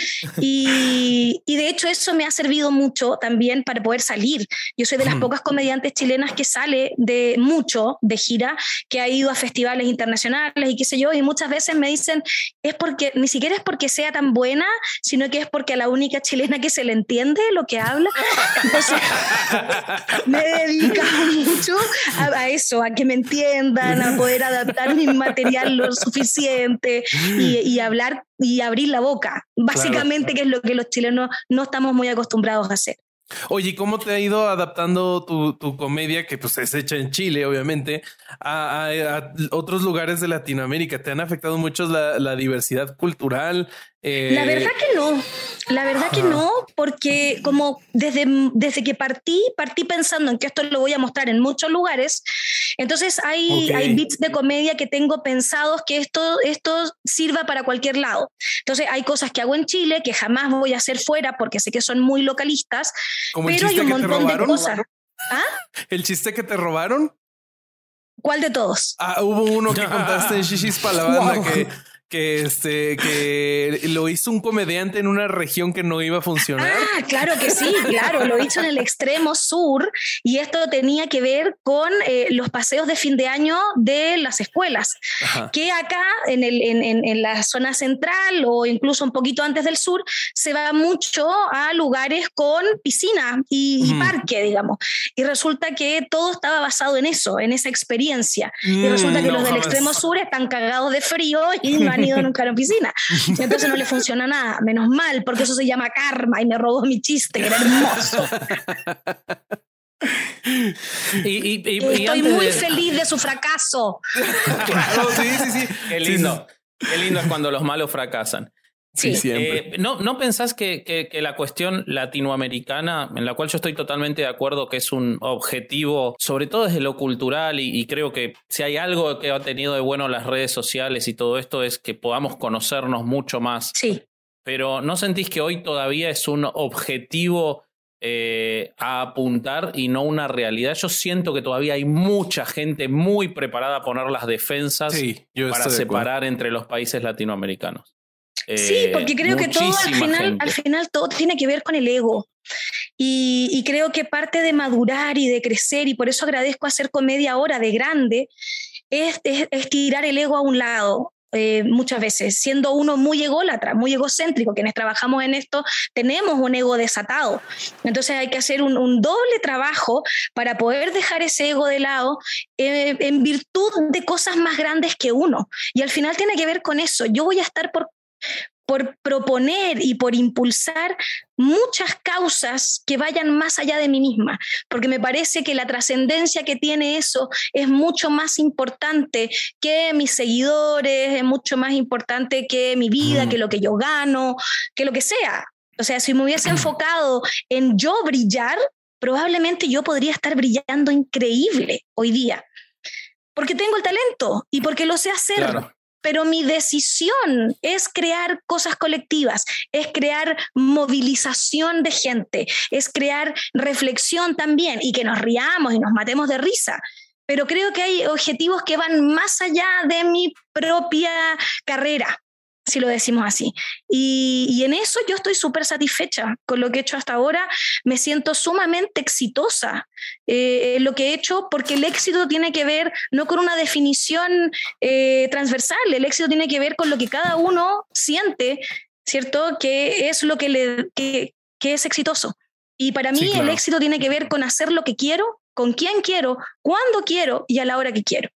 Y, y de hecho, eso me ha servido mucho también para poder salir. Yo soy de las pocas comediantes chilenas que sale de mucho de gira, que ha ido a festivales internacionales y qué sé yo, y muchas veces me dicen, es porque, ni siquiera es porque sea tan buena, sino que es porque a la única chilena que se le entiende lo que habla. Entonces, me dedico mucho a, eso, a que me entiendan, a poder adaptar mi material lo suficiente y, y hablar y abrir la boca, básicamente, que es lo que los chilenos no estamos muy acostumbrados a hacer. Oye, ¿cómo te ha ido adaptando tu, tu comedia, que pues es hecha en Chile, obviamente, a, otros lugares de Latinoamérica? ¿Te han afectado mucho la, la diversidad cultural? La verdad eh, que no, la verdad que no, porque como desde, desde que partí, partí pensando en que esto lo voy a mostrar en muchos lugares, entonces hay, hay bits de comedia que tengo pensados que esto, esto sirva para cualquier lado. Entonces hay cosas que hago en Chile que jamás voy a hacer fuera porque sé que son muy localistas, pero hay un montón de cosas. ¿Ah? ¿El chiste que te robaron? ¿Cuál de todos? Ah, hubo uno que contaste en Shishis para la banda que que este que lo hizo un comediante en una región que no iba a funcionar. Ah, claro que sí, claro, lo hizo en el extremo sur y esto tenía que ver con eh, los paseos de fin de año de las escuelas, que acá en, el, en, en, la zona central o incluso un poquito antes del sur se va mucho a lugares con piscina y, parque, digamos. Y resulta que todo estaba basado en eso, en esa experiencia. y resulta mm, que los del extremo sur están cagados de frío y no han ido nunca a la oficina. Entonces no le funciona nada, menos mal, porque eso se llama karma y me robó mi chiste, que era hermoso. Y, Estoy muy feliz de su fracaso. sí, sí, sí. Qué lindo. Qué lindo es cuando los malos fracasan. Sí, siempre. Eh, ¿no, ¿No pensás que, que, la cuestión latinoamericana, en la cual yo estoy totalmente de acuerdo que es un objetivo, sobre todo desde lo cultural, y, creo que si hay algo que ha tenido de bueno las redes sociales y todo esto es que podamos conocernos mucho más? Sí. Pero ¿no sentís que hoy todavía es un objetivo eh, a apuntar y no una realidad? Yo siento que todavía hay mucha gente muy preparada a poner las defensas para separar entre los países latinoamericanos sí, porque creo que todo al final, al final todo tiene que ver con el ego. Y, creo que parte de madurar y de crecer, y por eso agradezco hacer comedia ahora de grande, es, es tirar el ego a un lado, eh, muchas veces, siendo uno muy ególatra, muy egocéntrico, quienes trabajamos en esto, tenemos un ego desatado. Entonces hay que hacer un, doble trabajo para poder dejar ese ego de lado eh, en virtud de cosas más grandes que uno. Y al final tiene que ver con eso. Yo voy a estar por, por proponer y por impulsar muchas causas que vayan más allá de mí misma, porque me parece que la trascendencia que tiene eso es mucho más importante que mis seguidores, es mucho más importante que mi vida, que lo que yo gano, que lo que sea. O sea, si me hubiese enfocado en yo brillar, probablemente yo podría estar brillando increíble hoy día, porque tengo el talento y porque lo sé hacer pero mi decisión es crear cosas colectivas, es crear movilización de gente, es crear reflexión también y que nos riamos y nos matemos de risa. Pero creo que hay objetivos que van más allá de mi propia carrera si lo decimos así. Y, en eso yo estoy súper satisfecha con lo que he hecho hasta ahora. Me siento sumamente exitosa eh, en lo que he hecho porque el éxito tiene que ver no con una definición eh, transversal, el éxito tiene que ver con lo que cada uno siente, ¿cierto? Que es lo que, le, que, es exitoso. Y para mí el éxito tiene que ver con hacer lo que quiero, con quién quiero, cuándo quiero y a la hora que quiero.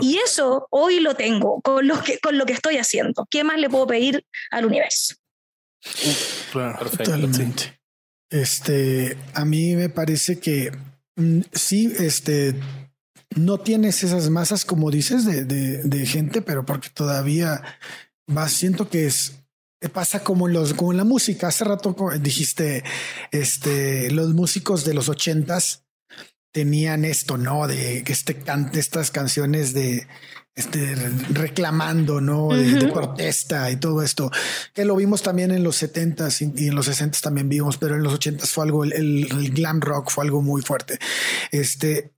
Y eso hoy lo tengo con lo, que, con lo que estoy haciendo. ¿Qué más le puedo pedir al universo? Claro, Totalmente. Este, a mí me parece que mm, sí, este, no tienes esas masas como dices de, de, gente, pero porque todavía vas, siento que es, pasa como los, como la música. Hace rato dijiste, este, los músicos de los ochentas tenían esto, ¿no? De que este cante estas canciones de este reclamando, ¿no? De, protesta y todo esto, que lo vimos también en los 70 y en los 60 también vimos, pero en los 80 fue algo, el, glam rock fue algo muy fuerte. Este,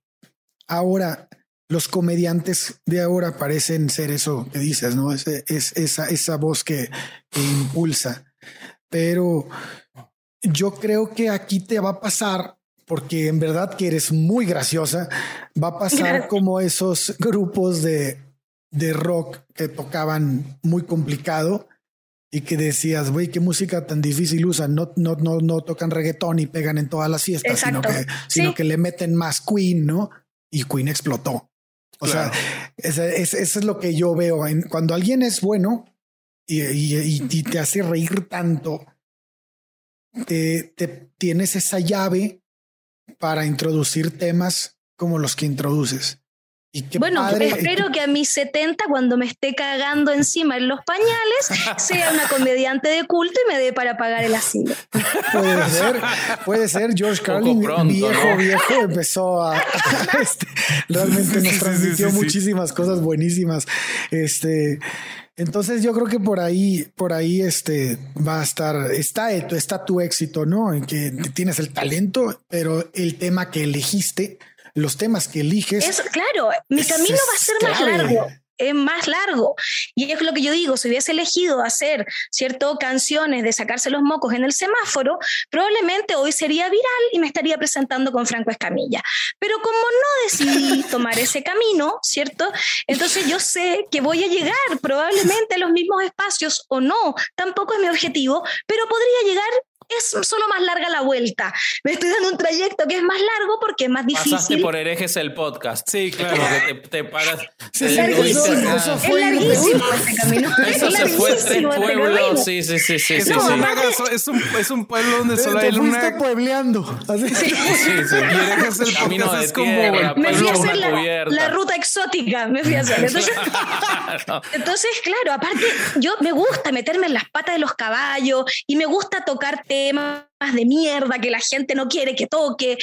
ahora, los comediantes de ahora parecen ser eso que dices, ¿no? Es, es esa, esa voz que, que impulsa. Pero yo creo que aquí te va a pasar porque en verdad que eres muy graciosa, va a pasar como esos grupos de, de rock que tocaban muy complicado y que decías, güey, qué música tan difícil usan. No, no, no, no tocan reggaetón y pegan en todas las fiestas, sino que, sino que le meten más Queen, ¿no? Y Queen explotó. O sea, eso es, lo que yo veo. cuando alguien es bueno y, y, te hace reír tanto, te, te, tienes esa llave para introducir temas como los que introduces. Y bueno, espero que a mis 70, cuando me esté cagando encima en los pañales, sea una comediante de culto y me dé para pagar el asilo. Puede ser, puede ser. George Carlin, viejo, viejo, empezó a. Este, realmente nos transmitió muchísimas cosas buenísimas. Este. Entonces yo creo que por ahí, por ahí este va a estar, está, está tu éxito, ¿no? En que tienes el talento, pero el tema que elegiste, los temas que eliges. claro, mi camino va a ser más largo es más largo. Y es lo que yo digo, si hubiese elegido hacer, ¿cierto?, canciones de sacarse los mocos en el semáforo, probablemente hoy sería viral y me estaría presentando con Franco Escamilla. Pero como no decidí tomar ese camino, ¿cierto? Entonces yo sé que voy a llegar probablemente a los mismos espacios o no, tampoco es mi objetivo, pero podría llegar es solo más larga la vuelta. Me estoy dando un trayecto que es más largo porque es más difícil. Pasaste por herejes el podcast. Sí, claro. te, te paras. Sí, es larguísimo. Eso, fue es larguísimo este camino. Eso se fue este pueblo. Sí, sí, sí, sí. sí, Es, un, es un pueblo donde solo hay luna. puebleando. Sí, sí, sí. Y herejes el camino de es como me fui a hacer la, la, ruta exótica. Me fui a hacer. Entonces, entonces, claro, aparte, yo me gusta meterme en las patas de los caballos y me gusta tocar temas de mierda que la gente no quiere que toque.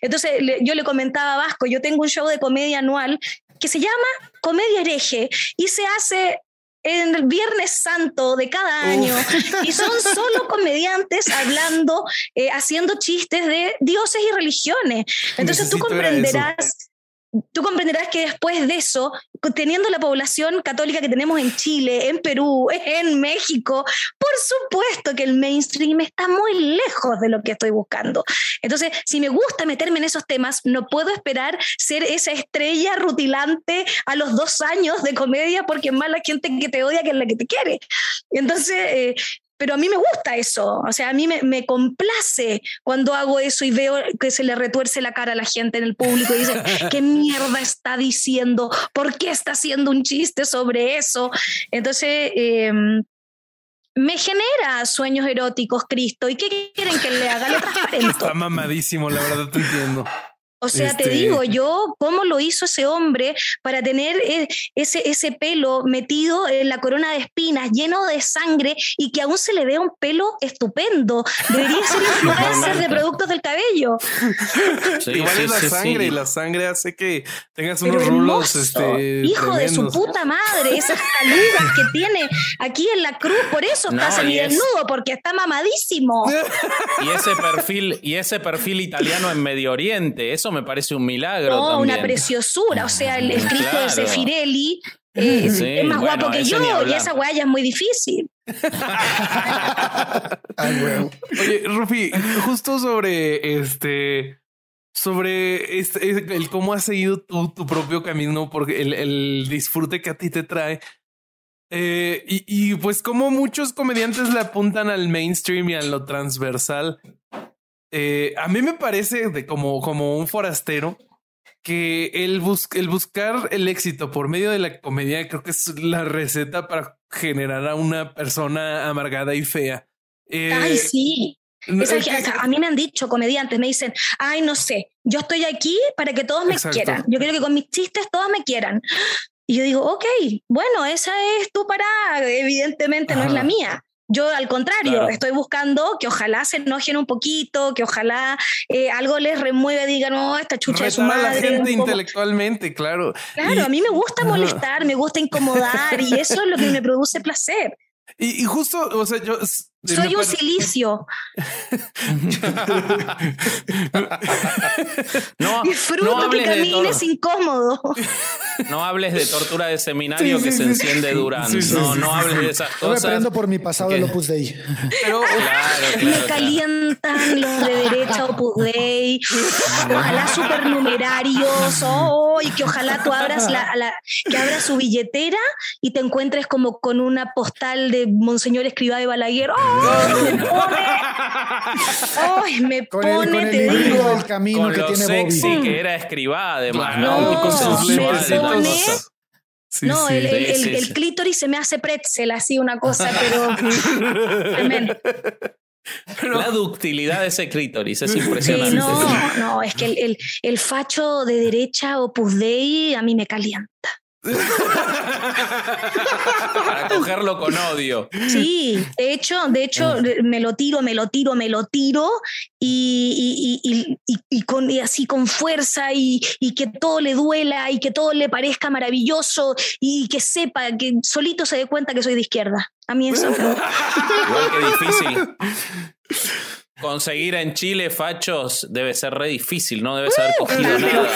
Entonces yo le comentaba a Vasco, yo tengo un show de comedia anual que se llama Comedia Hereje y se hace en el Viernes Santo de cada año y son solo comediantes hablando, eh, haciendo chistes de dioses y religiones. Entonces tú comprenderás tú comprenderás que después de eso, teniendo la población católica que tenemos en Chile, en Perú, en México, por supuesto que el mainstream está muy lejos de lo que estoy buscando. Entonces, si me gusta meterme en esos temas, no puedo esperar ser esa estrella rutilante a los dos años de comedia porque es más la gente que te odia que la que te quiere. Entonces, eh, pero a mí me gusta eso, o sea, a mí me, complace cuando hago eso y veo que se le retuerce la cara a la gente en el público y dice, ¿qué mierda está diciendo? ¿Por qué está haciendo un chiste sobre eso? Entonces, em, me genera sueños eróticos, Cristo. ¿Y qué quieren que le haga? Transparento. Está mamadísimo, la verdad, te entiendo. O sea, te este digo yo, ¿cómo lo hizo ese hombre para tener e, ese, ese pelo metido en la corona de espinas, lleno de sangre y que aún se le vea un pelo estupendo? Debería ser influencer de productos del cabello. Igual es la sangre, y la sangre hace que tengas unos rulos. Este, Hijo de su puta madre, esas calugas que tiene aquí en la cruz, por eso está semidesnudo, porque está mamadísimo. Y ese perfil, y ese perfil italiano en Medio Oriente, eso me parece un milagro. No, una preciosura. O sea, el, Cristo de Sefirelli eh, es más guapo que yo y esa weá ya es muy difícil. Oye, Rufi, justo sobre este. Sobre este, el cómo has seguido tu, tu propio camino, porque el, el, disfrute que a ti te trae. Eh, y, y, pues como muchos comediantes le apuntan al mainstream y a lo transversal, eh, a mí me parece de como, como un forastero que el, el buscar el éxito por medio de la comedia creo que es la receta para generar a una persona amargada y fea. ay, eh, sí. a mí me han dicho comediantes, me dicen, ay, no sé, yo estoy aquí para que todos me quieran. Yo quiero que con mis chistes todos me quieran. Y yo digo, ok, bueno, esa es tu parada, evidentemente no es la mía. Yo al contrario, estoy buscando que ojalá se enojen un poquito, que ojalá eh, algo les remueva, digan, no, esta chucha de su madre. A la gente intelectualmente, claro. Claro, a mí me gusta molestar, me gusta incomodar y eso es lo que me produce placer. Y, justo, o sea, yo... Soy un silicio. no, Disfruto que camines incómodo. No hables de tortura de seminario que se enciende durante. no, no hables de esas cosas. Yo me prendo por mi pasado del Opus Dei. Pero me calientan los de derecha Opus Dei. Ojalá supernumerarios. Oh, y que ojalá tú abras la, que abras su billetera y te encuentres como con una postal de Monseñor Escribá de Balaguer. ¡Oh! Me pone. ¡Ay! me pone, te digo. El camino con que lo tiene sexy Bobby. que era escribá, además, ¿no? ¿no? Me no, el, el, clítoris se me hace pretzel, así una cosa, pero La ductilidad de ese clítoris es impresionante. no, no, es que el, el, facho de derecha Opus Dei a mí me calienta. Para cogerlo con odio. Sí, de hecho, de hecho, me lo tiro, me lo tiro, me lo tiro y, y, con, así con fuerza y, que todo le duela y que todo le parezca maravilloso y que sepa, que solito se dé cuenta que soy de izquierda. A mí eso. Igual que difícil. Conseguir en Chile fachos debe ser re difícil, no debe ser cogido nada.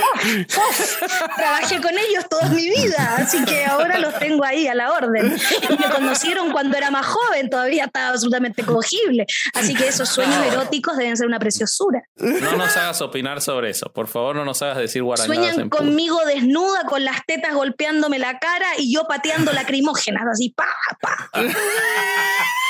Trabajé con ellos toda mi vida, así que ahora los tengo ahí a la orden. Y me conocieron cuando era más joven, todavía estaba absolutamente cogible. Así que esos sueños eróticos deben ser una preciosura. No nos hagas opinar sobre eso, por favor, no nos hagas decir guaranadas. Sueñan conmigo desnuda, con las tetas golpeándome la cara y yo pateando lacrimógenas, así pa, pa.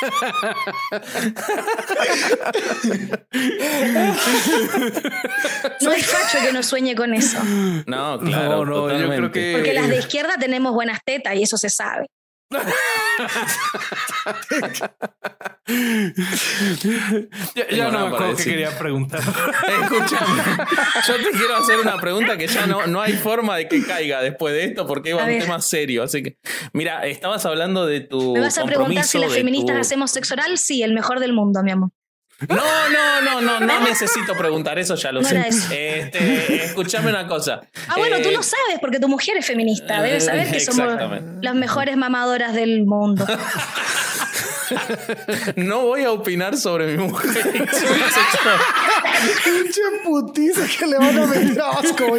No hay facho que no sueñe con eso. No, claro, no, yo creo que... Porque las de izquierda tenemos buenas tetas y eso se sabe. ya, no me acuerdo que quería preguntar. Escúchame, yo te quiero hacer una pregunta que ya no, no hay forma de que caiga después de esto porque va un tema serio. Así que, mira, estabas hablando de tu. ¿Me vas a preguntar si las feministas hacemos sexo oral? Sí, el mejor del mundo, mi amor. No, no, no, no, no necesito preguntar eso, ya lo sé. Este, escúchame una cosa. Ah, bueno, tú eh, lo sabes porque tu mujer es feminista. Debes saber que somos las mejores mamadoras del mundo. no voy a opinar sobre mi mujer. Pinche putiza que le van a meter a Vasco.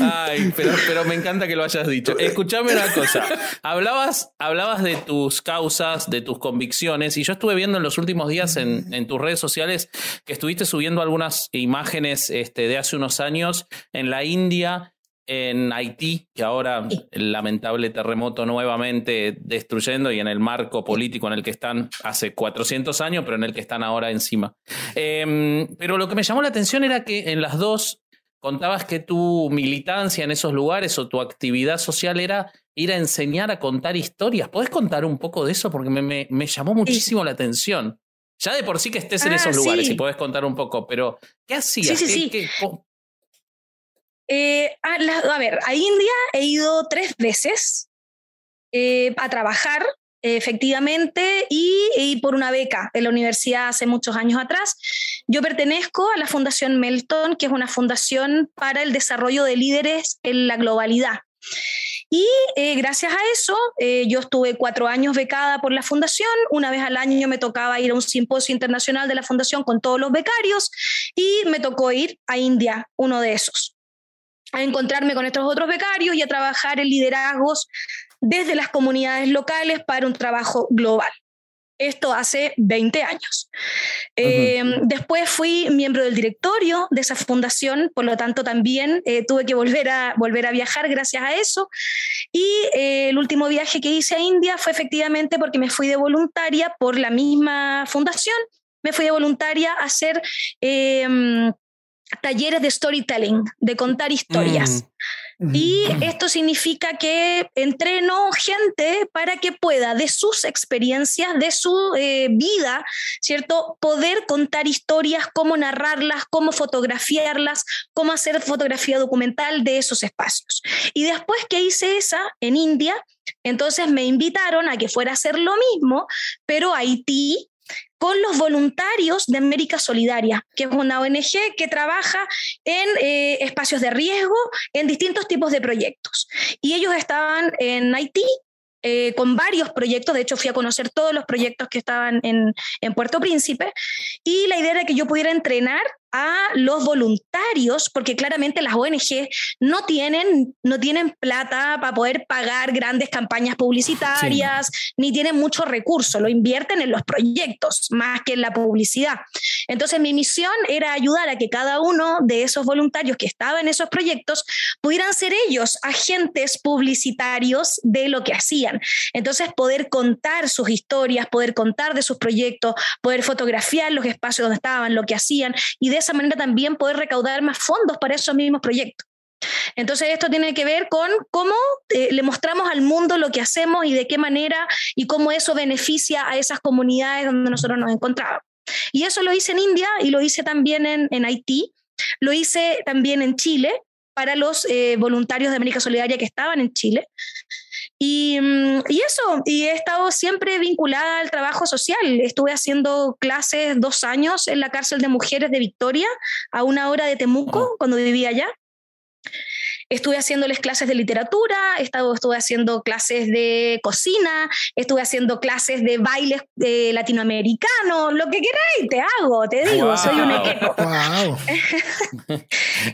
Ay, pero, pero me encanta que lo hayas dicho. Escuchame una cosa. Hablabas, hablabas de tus causas, de tus convicciones, y yo estuve viendo en los últimos días en, en tus redes sociales que estuviste subiendo algunas imágenes este, de hace unos años en la India en Haití, que ahora el lamentable terremoto nuevamente destruyendo y en el marco político en el que están hace 400 años, pero en el que están ahora encima. Em, pero lo que me llamó la atención era que en las dos contabas que tu militancia en esos lugares o tu actividad social era ir a enseñar a contar historias. ¿Podés contar un poco de eso? Porque me, me, llamó muchísimo la atención. Ya de por sí que estés en ah, esos lugares y podés contar un poco, pero ¿qué hacías? Sí, sí, eh, a, ver, a India he ido tres veces eh, a trabajar, efectivamente, y, por una beca en la universidad hace muchos años atrás. Yo pertenezco a la Fundación Melton, que es una fundación para el desarrollo de líderes en la globalidad. Y eh, gracias a eso, yo estuve cuatro años becada por la fundación. Una vez al año me tocaba ir a un simposio internacional de la fundación con todos los becarios y me tocó ir a India, uno de esos a encontrarme con estos otros becarios y a trabajar en liderazgos desde las comunidades locales para un trabajo global. Esto hace 20 años. Eh, después fui miembro del directorio de esa fundación, por lo tanto también eh, tuve que volver a, volver a viajar gracias a eso. Y eh, el último viaje que hice a India fue efectivamente porque me fui de voluntaria por la misma fundación. Me fui de voluntaria a hacer talleres de storytelling, de contar historias. Mm. Y esto significa que entreno gente para que pueda, de sus experiencias, de su eh, vida, ¿cierto? Poder contar historias, cómo narrarlas, cómo fotografiarlas, cómo hacer fotografía documental de esos espacios. Y después que hice esa en India, entonces me invitaron a que fuera a hacer lo mismo, pero Haití con los voluntarios de América Solidaria, que es una ONG que trabaja en eh, espacios de riesgo, en distintos tipos de proyectos. Y ellos estaban en Haití, eh, con varios proyectos, de hecho fui a conocer todos los proyectos que estaban en, en, Puerto Príncipe, y la idea era que yo pudiera entrenar a los voluntarios, porque claramente las ONG no tienen, no tienen plata para poder pagar grandes campañas publicitarias, ni tienen muchos recursos, lo invierten en los proyectos más que en la publicidad. Entonces mi misión era ayudar a que cada uno de esos voluntarios que estaban en esos proyectos pudieran ser ellos agentes publicitarios de lo que hacían. Entonces poder contar sus historias, poder contar de sus proyectos, poder fotografiar los espacios donde estaban, lo que hacían y de de esa manera también poder recaudar más fondos para esos mismos proyectos. Entonces esto tiene que ver con cómo eh, le mostramos al mundo lo que hacemos y de qué manera y cómo eso beneficia a esas comunidades donde nosotros nos encontramos. Y eso lo hice en India y lo hice también en, en Haití, lo hice también en Chile para los eh, voluntarios de América Solidaria que estaban en Chile. Mm, y, eso, y he estado siempre vinculada al trabajo social. Estuve haciendo clases dos años en la cárcel de mujeres de Victoria, a una hora de Temuco, cuando vivía allá. Estuve haciéndoles clases de literatura, estado, estuve haciendo clases de cocina, estuve haciendo clases de bailes eh, latinoamericanos, lo que queráis, te hago, te digo, soy un equipo.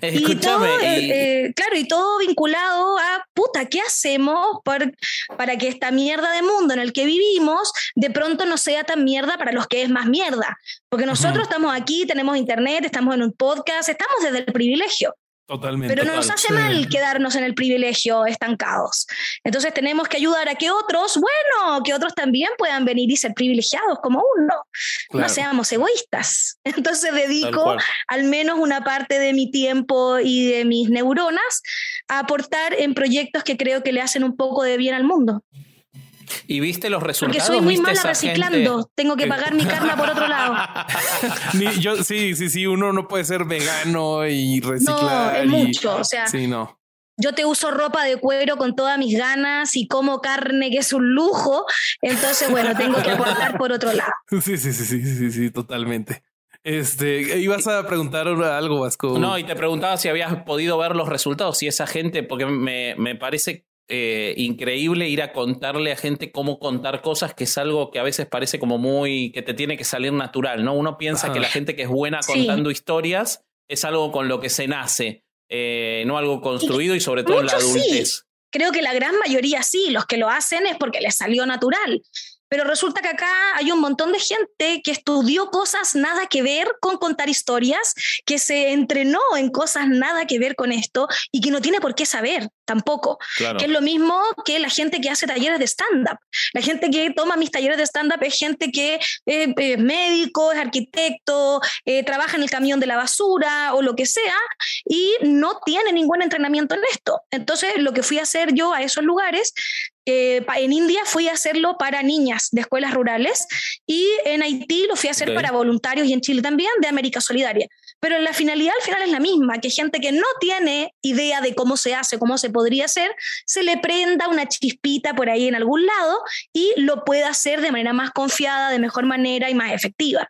y todo, eh, claro, y todo vinculado a, puta, ¿qué hacemos para que esta mierda de mundo en el que vivimos de pronto no sea tan mierda para los que es más mierda? Porque nosotros estamos aquí, tenemos internet, estamos en un podcast, estamos desde el privilegio. Totalmente. Pero no nos hace mal quedarnos en el privilegio estancados. Entonces tenemos que ayudar a que otros, bueno, que otros también puedan venir y ser privilegiados como uno. No seamos egoístas. Entonces dedico al menos una parte de mi tiempo y de mis neuronas a aportar en proyectos que creo que le hacen un poco de bien al mundo. ¿Y viste los resultados? Porque soy muy mala reciclando. Tengo que pagar mi karma por otro lado. yo, sí, sí, sí. Uno no puede ser vegano y reciclar. No, es mucho. O sea, sí, no. Yo te uso ropa de cuero con todas mis ganas y como carne que es un lujo. Entonces, bueno, tengo que aportar por otro lado. Sí, sí, sí, sí, sí, sí, totalmente. Este, ibas a preguntar algo, Vasco. No, y te preguntaba si habías podido ver los resultados, si esa gente, porque me, me parece eh, increíble ir a contarle a gente cómo contar cosas, que es algo que a veces parece como muy, que te tiene que salir natural, ¿no? Uno piensa que la gente que es buena contando historias es algo con lo que se nace, eh, no algo construido y, sobre todo en la adultez. Creo que la gran mayoría sí, los que lo hacen es porque les salió natural. Pero resulta que acá hay un montón de gente que estudió cosas nada que ver con contar historias, que se entrenó en cosas nada que ver con esto y que no tiene por qué saber tampoco. Que es lo mismo que la gente que hace talleres de stand-up. La gente que toma mis talleres de stand-up es gente que eh, es médico, es arquitecto, eh, trabaja en el camión de la basura o lo que sea y no tiene ningún entrenamiento en esto. Entonces, lo que fui a hacer yo a esos lugares eh, en India fui a hacerlo para niñas de escuelas rurales y en Haití lo fui a hacer para voluntarios y en Chile también de América Solidaria. Pero la finalidad al final es la misma, que gente que no tiene idea de cómo se hace, cómo se podría hacer, se le prenda una chispita por ahí en algún lado y lo pueda hacer de manera más confiada, de mejor manera y más efectiva.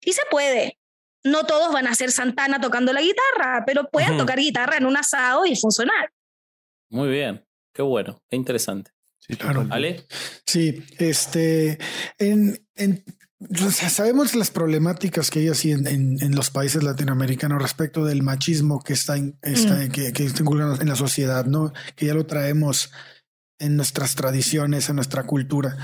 Y se puede. No todos van a ser Santana tocando la guitarra, pero pueden tocar guitarra en un asado y funcionar. Muy bien. Qué bueno, qué interesante. Sí, claro. ¿Ale? Sí, este, en, en sabemos las problemáticas que hay así en, en, los países latinoamericanos respecto del machismo que está, en, está mm. que, que está en la sociedad, ¿no? Que ya lo traemos en nuestras tradiciones, en nuestra cultura.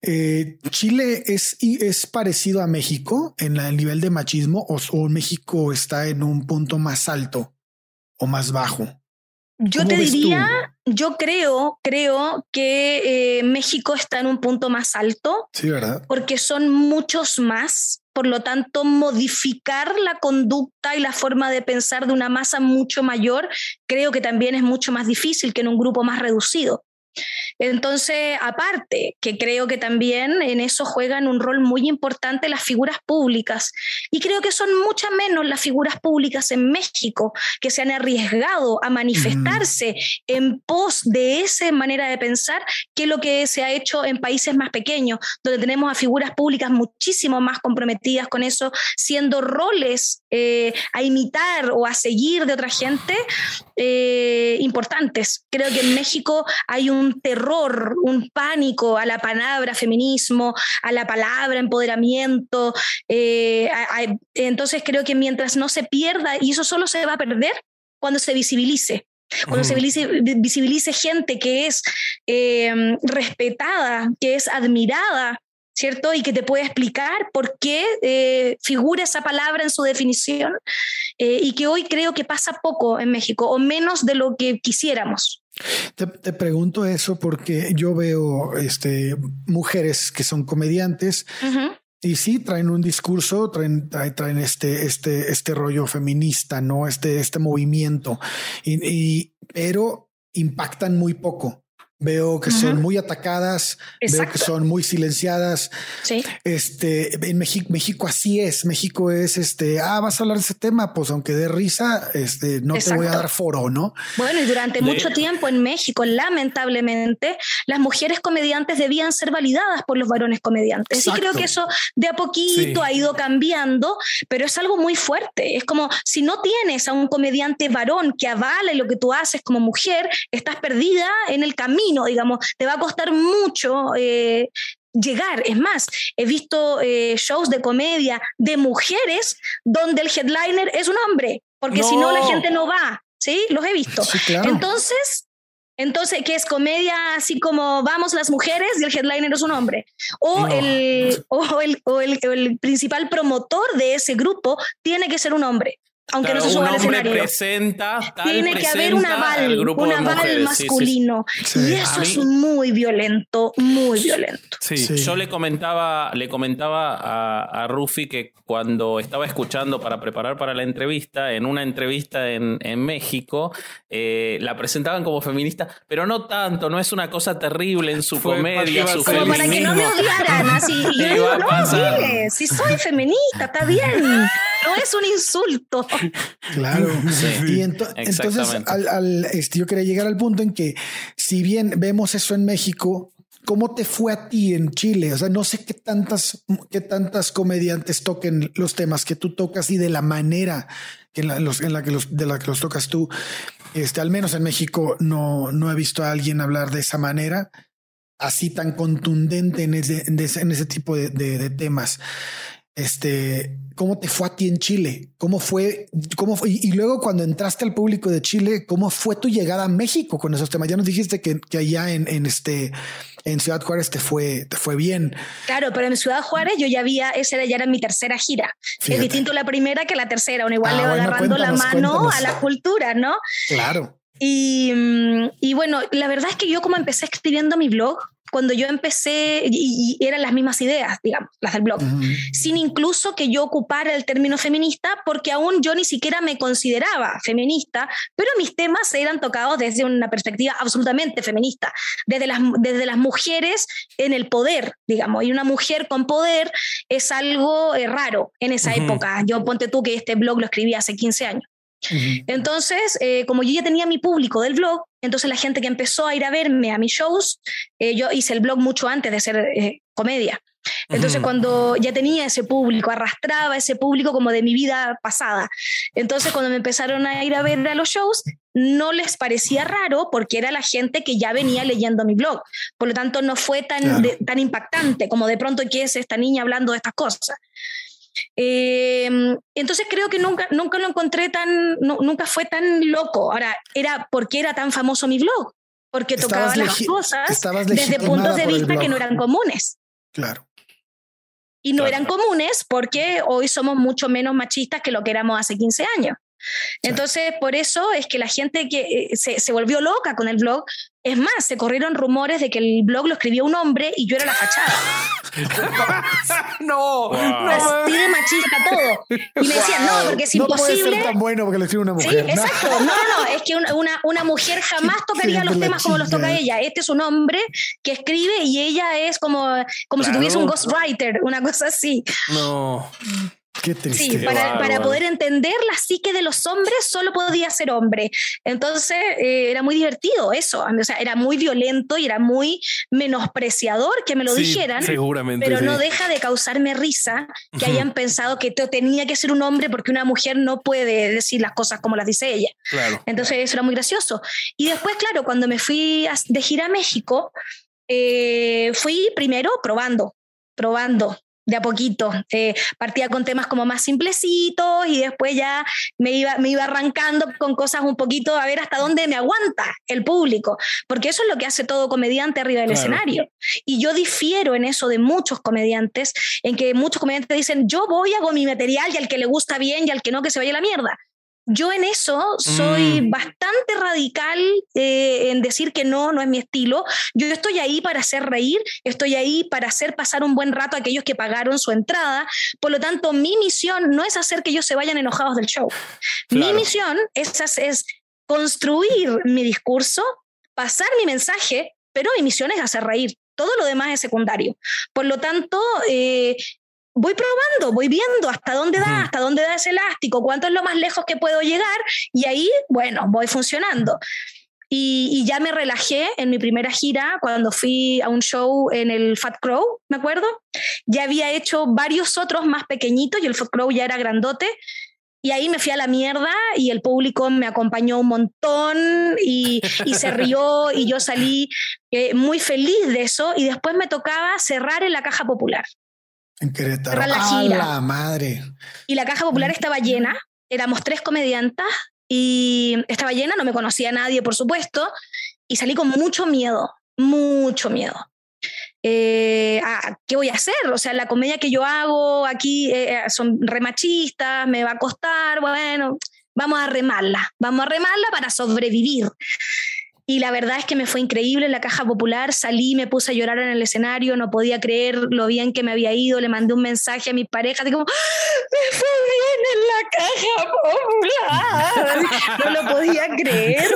Eh, Chile es, es parecido a México en el nivel de machismo o, o México está en un punto más alto o más bajo. Yo te diría, yo creo, creo que eh, México está en un punto más alto. Sí, ¿verdad? Porque son muchos más. Por lo tanto, modificar la conducta y la forma de pensar de una masa mucho mayor, creo que también es mucho más difícil que en un grupo más reducido. Entonces, aparte, que creo que también en eso juegan un rol muy importante las figuras públicas. Y creo que son muchas menos las figuras públicas en México que se han arriesgado a manifestarse en pos de esa manera de pensar que lo que se ha hecho en países más pequeños, donde tenemos a figuras públicas muchísimo más comprometidas con eso, siendo roles eh, a imitar o a seguir de otra gente eh, importantes. Creo que en México hay un terror un pánico a la palabra feminismo, a la palabra empoderamiento. Eh, entonces creo que mientras no se pierda, y eso solo se va a perder cuando se visibilice. Cuando se visibilice, gente que es eh, respetada, que es admirada, ¿cierto? Y que te puede explicar por qué eh, figura esa palabra en su definición y que hoy creo que pasa poco en México o menos de lo que quisiéramos. Te, pregunto eso porque yo veo este, mujeres que son comediantes y sí traen un discurso, traen, traen este, este, este rollo feminista, no este, este movimiento, y, pero impactan muy poco. Veo que son muy atacadas, veo que son muy silenciadas. Sí. Este en México, México así es. México es este, ah, vas a hablar de ese tema, pues aunque dé risa, este no te voy a dar foro, ¿no? Bueno, y durante mucho tiempo en México, lamentablemente, las mujeres comediantes debían ser validadas por los varones comediantes. Y creo que eso de a poquito ha ido cambiando, pero es algo muy fuerte. Es como si no tienes a un comediante varón que avale lo que tú haces como mujer, estás perdida en el camino digamos, te va a costar mucho eh, llegar. Es más, he visto eh, shows de comedia de mujeres donde el headliner es un hombre, porque si no la gente no va, ¿sí? Los he visto. Entonces, entonces, que es comedia así como vamos las mujeres y el headliner es un hombre. O, el, o, el, o el principal promotor de ese grupo tiene que ser un hombre aunque no se suba al escenario. Presenta, Tiene que haber un aval, un aval masculino. Y eso es muy violento, muy violento. Sí, yo le comentaba, le comentaba a, a Rufi que cuando estaba escuchando para preparar para la entrevista, en una entrevista en, en México, eh, la presentaban como feminista, pero no tanto, no es una cosa terrible en su comedia, su Como para que no me odiaran así. Y yo digo, no, si soy feminista, está bien. No es un insulto. Claro. y entonces, al, este, yo quería llegar al punto en que, si bien vemos eso en México, ¿Cómo te fue a ti en Chile? O sea, no sé qué tantas, qué tantas comediantes toquen los temas que tú tocas y de la manera que en la, en la que los, de la que los tocas tú. Este, al menos en México no, no he visto a alguien hablar de esa manera, así tan contundente en ese, en ese, tipo de, de temas. Este, ¿cómo te fue a ti en Chile? ¿Cómo fue? ¿Cómo fue? Y, luego cuando entraste al público de Chile, ¿cómo fue tu llegada a México con esos temas? Ya nos dijiste que, que allá en, en, este, en Ciudad Juárez te fue, te fue bien. Claro, pero en Ciudad Juárez yo ya había, esa ya era mi tercera gira. Es distinto la primera que la tercera, uno igual ah, le va agarrando la mano a la cultura, ¿no? Claro. Y, y bueno, la verdad es que yo como empecé escribiendo mi blog, cuando yo empecé, y, eran las mismas ideas, digamos, las del blog, sin incluso que yo ocupara el término feminista, porque aún yo ni siquiera me consideraba feminista, pero mis temas eran tocados desde una perspectiva absolutamente feminista, desde las, desde las mujeres en el poder, digamos, y una mujer con poder es algo eh, raro en esa época. Yo ponte tú que este blog lo escribí hace 15 años. Entonces, eh, como yo ya tenía mi público del blog, entonces la gente que empezó a ir a verme a mis shows, eh, yo hice el blog mucho antes de ser eh, comedia. Entonces, cuando ya tenía ese público, arrastraba ese público como de mi vida pasada. Entonces, cuando me empezaron a ir a ver a los shows, no les parecía raro porque era la gente que ya venía leyendo mi blog. Por lo tanto, no fue tan, tan impactante como de pronto que es esta niña hablando de estas cosas. Em, entonces creo que nunca, nunca lo encontré tan, nunca fue tan loco. Ahora, era porque era tan famoso mi blog, porque tocaba las cosas desde puntos de vista que no eran comunes. Claro. Y no eran comunes porque hoy somos mucho menos machistas que lo que éramos hace 15 años. Entonces, por eso es que la gente que eh, se, se, volvió loca con el blog, es más, se corrieron rumores de que el blog lo escribió un hombre y yo era la fachada. no, no, así de machista todo. Y me decían, no, porque es imposible. No puede ser tan bueno porque lo escribe una mujer. Sí, exacto. No, no, es que una, una, mujer jamás tocaría los temas como los toca ella. Este es un hombre que escribe y ella es como, como si tuviese un ghostwriter, una cosa así. No. Qué triste. Sí, para, para, poder entender la psique de los hombres solo podía ser hombre. Entonces eh, era muy divertido eso. O sea, era muy violento y era muy menospreciador que me lo dijeran. Seguramente. Pero no deja de causarme risa que hayan pensado que tenía que ser un hombre porque una mujer no puede decir las cosas como las dice ella. Claro. Entonces eso era muy gracioso. Y después, claro, cuando me fui de gira a México, eh, fui primero probando, probando de a poquito. Eh, partía con temas como más simplecitos y después ya me iba, me iba arrancando con cosas un poquito a ver hasta dónde me aguanta el público, porque eso es lo que hace todo comediante arriba del escenario. Y yo difiero en eso de muchos comediantes, en que muchos comediantes dicen, yo voy, hago mi material y al que le gusta bien y al que no, que se vaya a la mierda yo en eso soy mm. bastante radical eh, en decir que no, no es mi estilo. Yo estoy ahí para hacer reír, estoy ahí para hacer pasar un buen rato a aquellos que pagaron su entrada. Por lo tanto, mi misión no es hacer que ellos se vayan enojados del show. Mi misión es, es construir mi discurso, pasar mi mensaje, pero mi misión es hacer reír. Todo lo demás es secundario. Por lo tanto, eh, voy probando, voy viendo hasta dónde da, hasta dónde da ese elástico, cuánto es lo más lejos que puedo llegar y ahí, bueno, voy funcionando. Y, ya me relajé en mi primera gira cuando fui a un show en el Fat Crow, me acuerdo. Ya había hecho varios otros más pequeñitos y el Fat Crow ya era grandote. Y ahí me fui a la mierda y el público me acompañó un montón y, se rió y yo salí eh, muy feliz de eso y después me tocaba cerrar en la caja popular. En Querétaro. La, la madre. Y la caja popular estaba llena. Éramos tres comediantas y estaba llena, no me conocía nadie, por supuesto, y salí con mucho miedo, mucho miedo. Eh, ah, ¿Qué voy a hacer? O sea, la comedia que yo hago aquí eh, eh, son remachistas, me va a costar, bueno, vamos a remarla, vamos a remarla para sobrevivir. Y la verdad es que me fue increíble en la caja popular. Salí, me puse a llorar en el escenario, no podía creer lo bien que me había ido. Le mandé un mensaje a mi pareja de como, ¡Ah! me fue bien en la caja popular. No lo podía creer.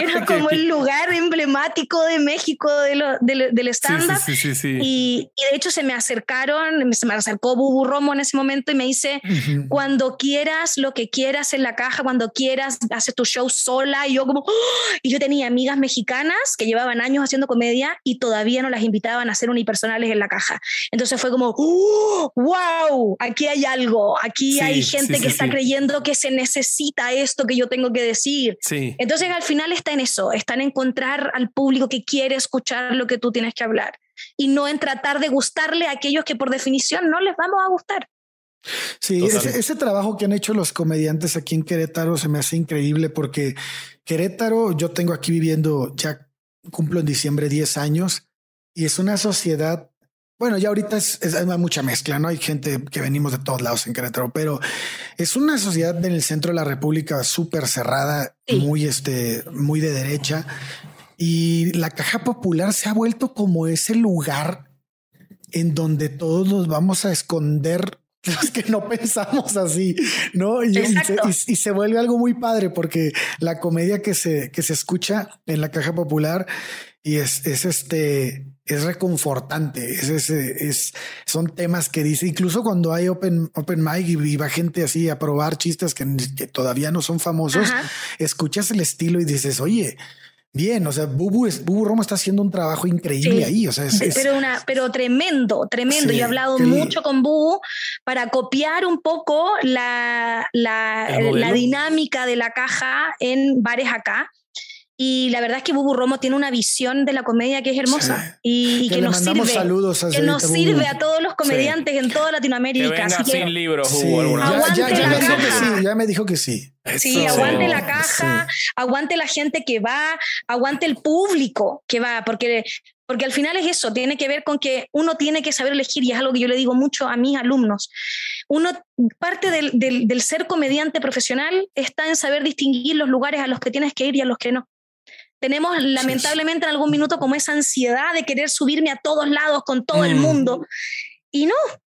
Era como el lugar emblemático de México de lo, del stand-up. Sí, sí, sí, y, y, de hecho se me acercaron, se me acercó Bubu Romo en ese momento y me dice, cuando quieras lo que quieras en la caja, cuando quieras, haces tu show sola. Y yo como, ¡Oh! y yo tenía amigas mexicanas que llevaban años haciendo comedia y todavía no las invitaban a hacer unipersonales en la caja. Entonces fue como, ¡Oh! wow, aquí hay algo, aquí hay gente que está creyendo que se necesita esto que yo tengo que decir. Entonces al final está en eso, está en encontrar al público que quiere escuchar lo que tú tienes que hablar y no en tratar de gustarle a aquellos que por definición no les vamos a gustar. Sí, ese, trabajo que han hecho los comediantes aquí en Querétaro se me hace increíble porque Querétaro, yo tengo aquí viviendo, ya cumplo en diciembre 10 años y es una sociedad bueno, ya ahorita es, hay mucha mezcla, ¿no? Hay gente que venimos de todos lados en Querétaro, pero es una sociedad en el centro de la República súper cerrada, muy, este, muy de derecha. Y la caja popular se ha vuelto como ese lugar en donde todos nos vamos a esconder los que no pensamos así, ¿no? Y, se, vuelve algo muy padre porque la comedia que se, que se escucha en la caja popular y es, es este, es reconfortante. Es, es, son temas que dice, incluso cuando hay open, open mic y, va gente así a probar chistes que, todavía no son famosos, escuchas el estilo y dices, oye, bien, o sea, Bubu, es, Bubu Romo está haciendo un trabajo increíble ahí, o sea, pero, una, pero tremendo, tremendo. Yo he hablado mucho con Bubu para copiar un poco la, la, la dinámica de la caja en bares acá y la verdad es que Bubu Romo tiene una visión de la comedia que es hermosa y, que, nos sirve. Saludos a que nos sirve a todos los comediantes en toda Latinoamérica. Que venga sin libros, ya, ya, me dijo que sí, ya me dijo que sí. Sí, aguante la caja, aguante la gente que va, aguante el público que va, porque, porque al final es eso, tiene que ver con que uno tiene que saber elegir y es algo que yo le digo mucho a mis alumnos. Uno, parte del, del, del ser comediante profesional está en saber distinguir los lugares a los que tienes que ir y a los que no. Tenemos lamentablemente en algún minuto como esa ansiedad de querer subirme a todos lados con todo el mm. mundo. Y no,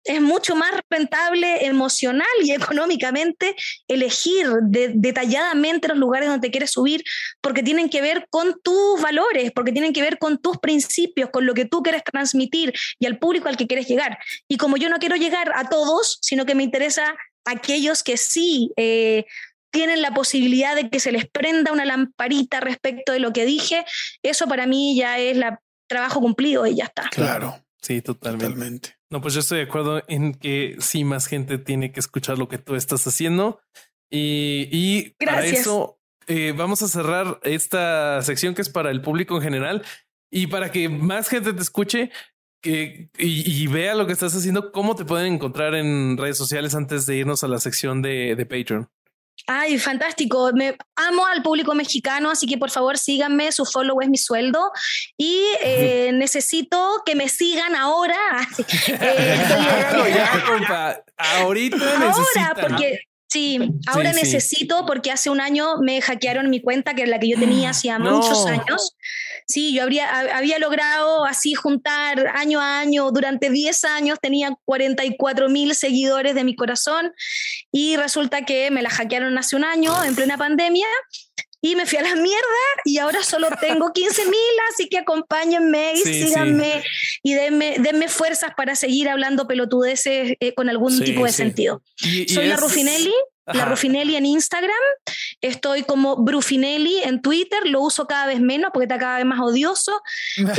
es mucho más rentable emocional y económicamente elegir detalladamente los lugares donde quieres subir porque tienen que ver con tus valores, porque tienen que ver con tus principios, con lo que tú quieres transmitir y al público al que quieres llegar. Y como yo no quiero llegar a todos, sino que me interesa aquellos que sí eh, tienen la posibilidad de que se les prenda una lamparita respecto de lo que dije, eso para mí ya es el trabajo cumplido y ya está. Claro. Sí, totalmente. No, pues yo estoy de acuerdo en que sí, más gente tiene que escuchar lo que tú estás haciendo. Y, y para eso eh, vamos a cerrar esta sección que es para el público en general y para que más gente te escuche que, y, vea lo que estás haciendo, cómo te pueden encontrar en redes sociales antes de irnos a la sección de, de Patreon. Ay, fantástico. Me amo al público mexicano, así que por favor síganme. Su follow es mi sueldo. Y eh, necesito que me sigan ahora. eh, Ahorita Ahora, porque Sí, ahora necesito porque hace un año me hackearon mi cuenta, que es la que yo tenía hacía muchos años. Sí, yo habría, había logrado así juntar año a año, durante 10 años tenía 44 mil seguidores de mi corazón y resulta que me la hackearon hace un año en plena pandemia y me fui a la mierda y ahora solo tengo 15 mil, así que acompáñenme y síganme y denme, denme, fuerzas para seguir hablando pelotudeces eh, con algún tipo de sentido. Soy la Rufinelli la Rufinelli en Instagram, estoy como Brufinelli en Twitter, lo uso cada vez menos porque está cada vez más odioso.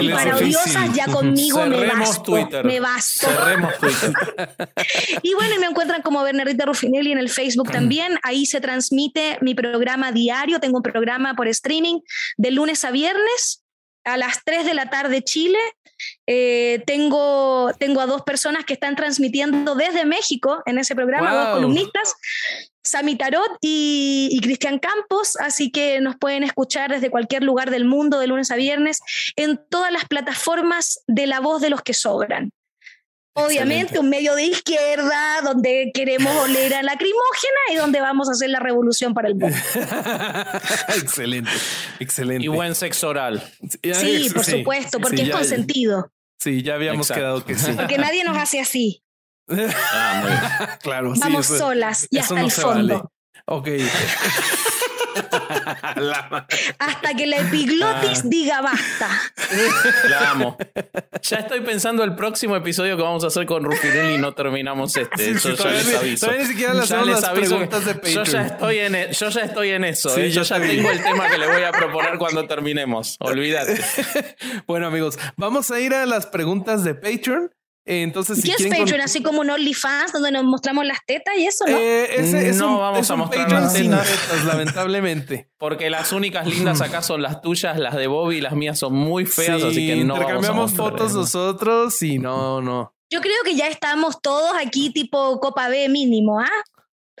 Y, para odiosas ya conmigo me basto. Me basto. y bueno, me encuentran como Bernardita Rufinelli en el Facebook también. Ahí se transmite mi programa diario. Tengo un programa por streaming de lunes a viernes a las 3 de la tarde Chile eh, tengo, tengo a dos personas que están transmitiendo desde México en ese programa, dos columnistas, Sami Tarot y, Cristian Campos, así que nos pueden escuchar desde cualquier lugar del mundo de lunes a viernes en todas las plataformas de La Voz de los que sobran. Obviamente un medio de izquierda donde queremos oler a lacrimógena y donde vamos a hacer la revolución para el mundo. excelente, excelente. Y buen sexo oral. Sí, por supuesto, porque es consentido. Sí, ya habíamos quedado que sí. Porque nadie nos hace así. Ah, claro, sí, Vamos eso- solas y hasta no el fondo. vale. Ok. La- Hasta que la epiglotis diga basta. La amo. Ya estoy pensando el próximo episodio que vamos a hacer con Ruffinelli y no terminamos este. Sí, Yo sí, ya todavía les ni- aviso. todavía ni siquiera les las aviso preguntas de Yo ya Patreon. estoy en, e- yo ya estoy en eso. Sí, ¿eh? yo Yo ya tengo el tema que le voy a proponer cuando terminemos. Olvídate. bueno, amigos, vamos a ir a las preguntas de Patreon. Eh, Entonces, si ¿Qué es quieren con- Patreon? Así como un OnlyFans donde nos mostramos las tetas y eso, ¿no? Eh, ese es No un, vamos es a mostrar Patreon las tetas. tetas, lamentablemente. Porque las únicas lindas acá son las tuyas, las de Bobby y las mías son muy feas, Sí, así que no vamos a intercambiamos fotos nosotros y no, no. Yo creo que ya estamos todos aquí tipo Copa B mínimo, ¿ah?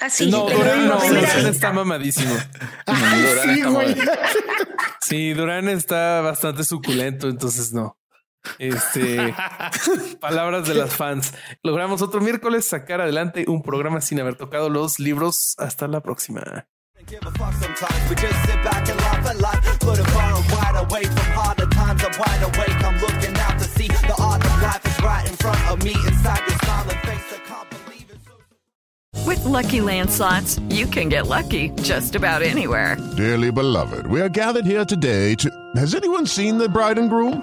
Así, no, Durán no, Durán está mamadísimo. Durán sí, está Sí, Durán está bastante suculento, entonces no. Este, palabras de las fans. Logramos otro miércoles sacar adelante un programa sin haber tocado los libros. Hasta la próxima. Give a fuck sometimes. We just sit back and laugh at life. Put it far and wide away from harder times. I'm wide awake. I'm looking out to see the art of life is right in front of me. Inside your smiling face, I can't believe it. With Lucky Land slots, you can get lucky just about anywhere. Dearly beloved, we are gathered here today to. Has anyone seen the bride and groom?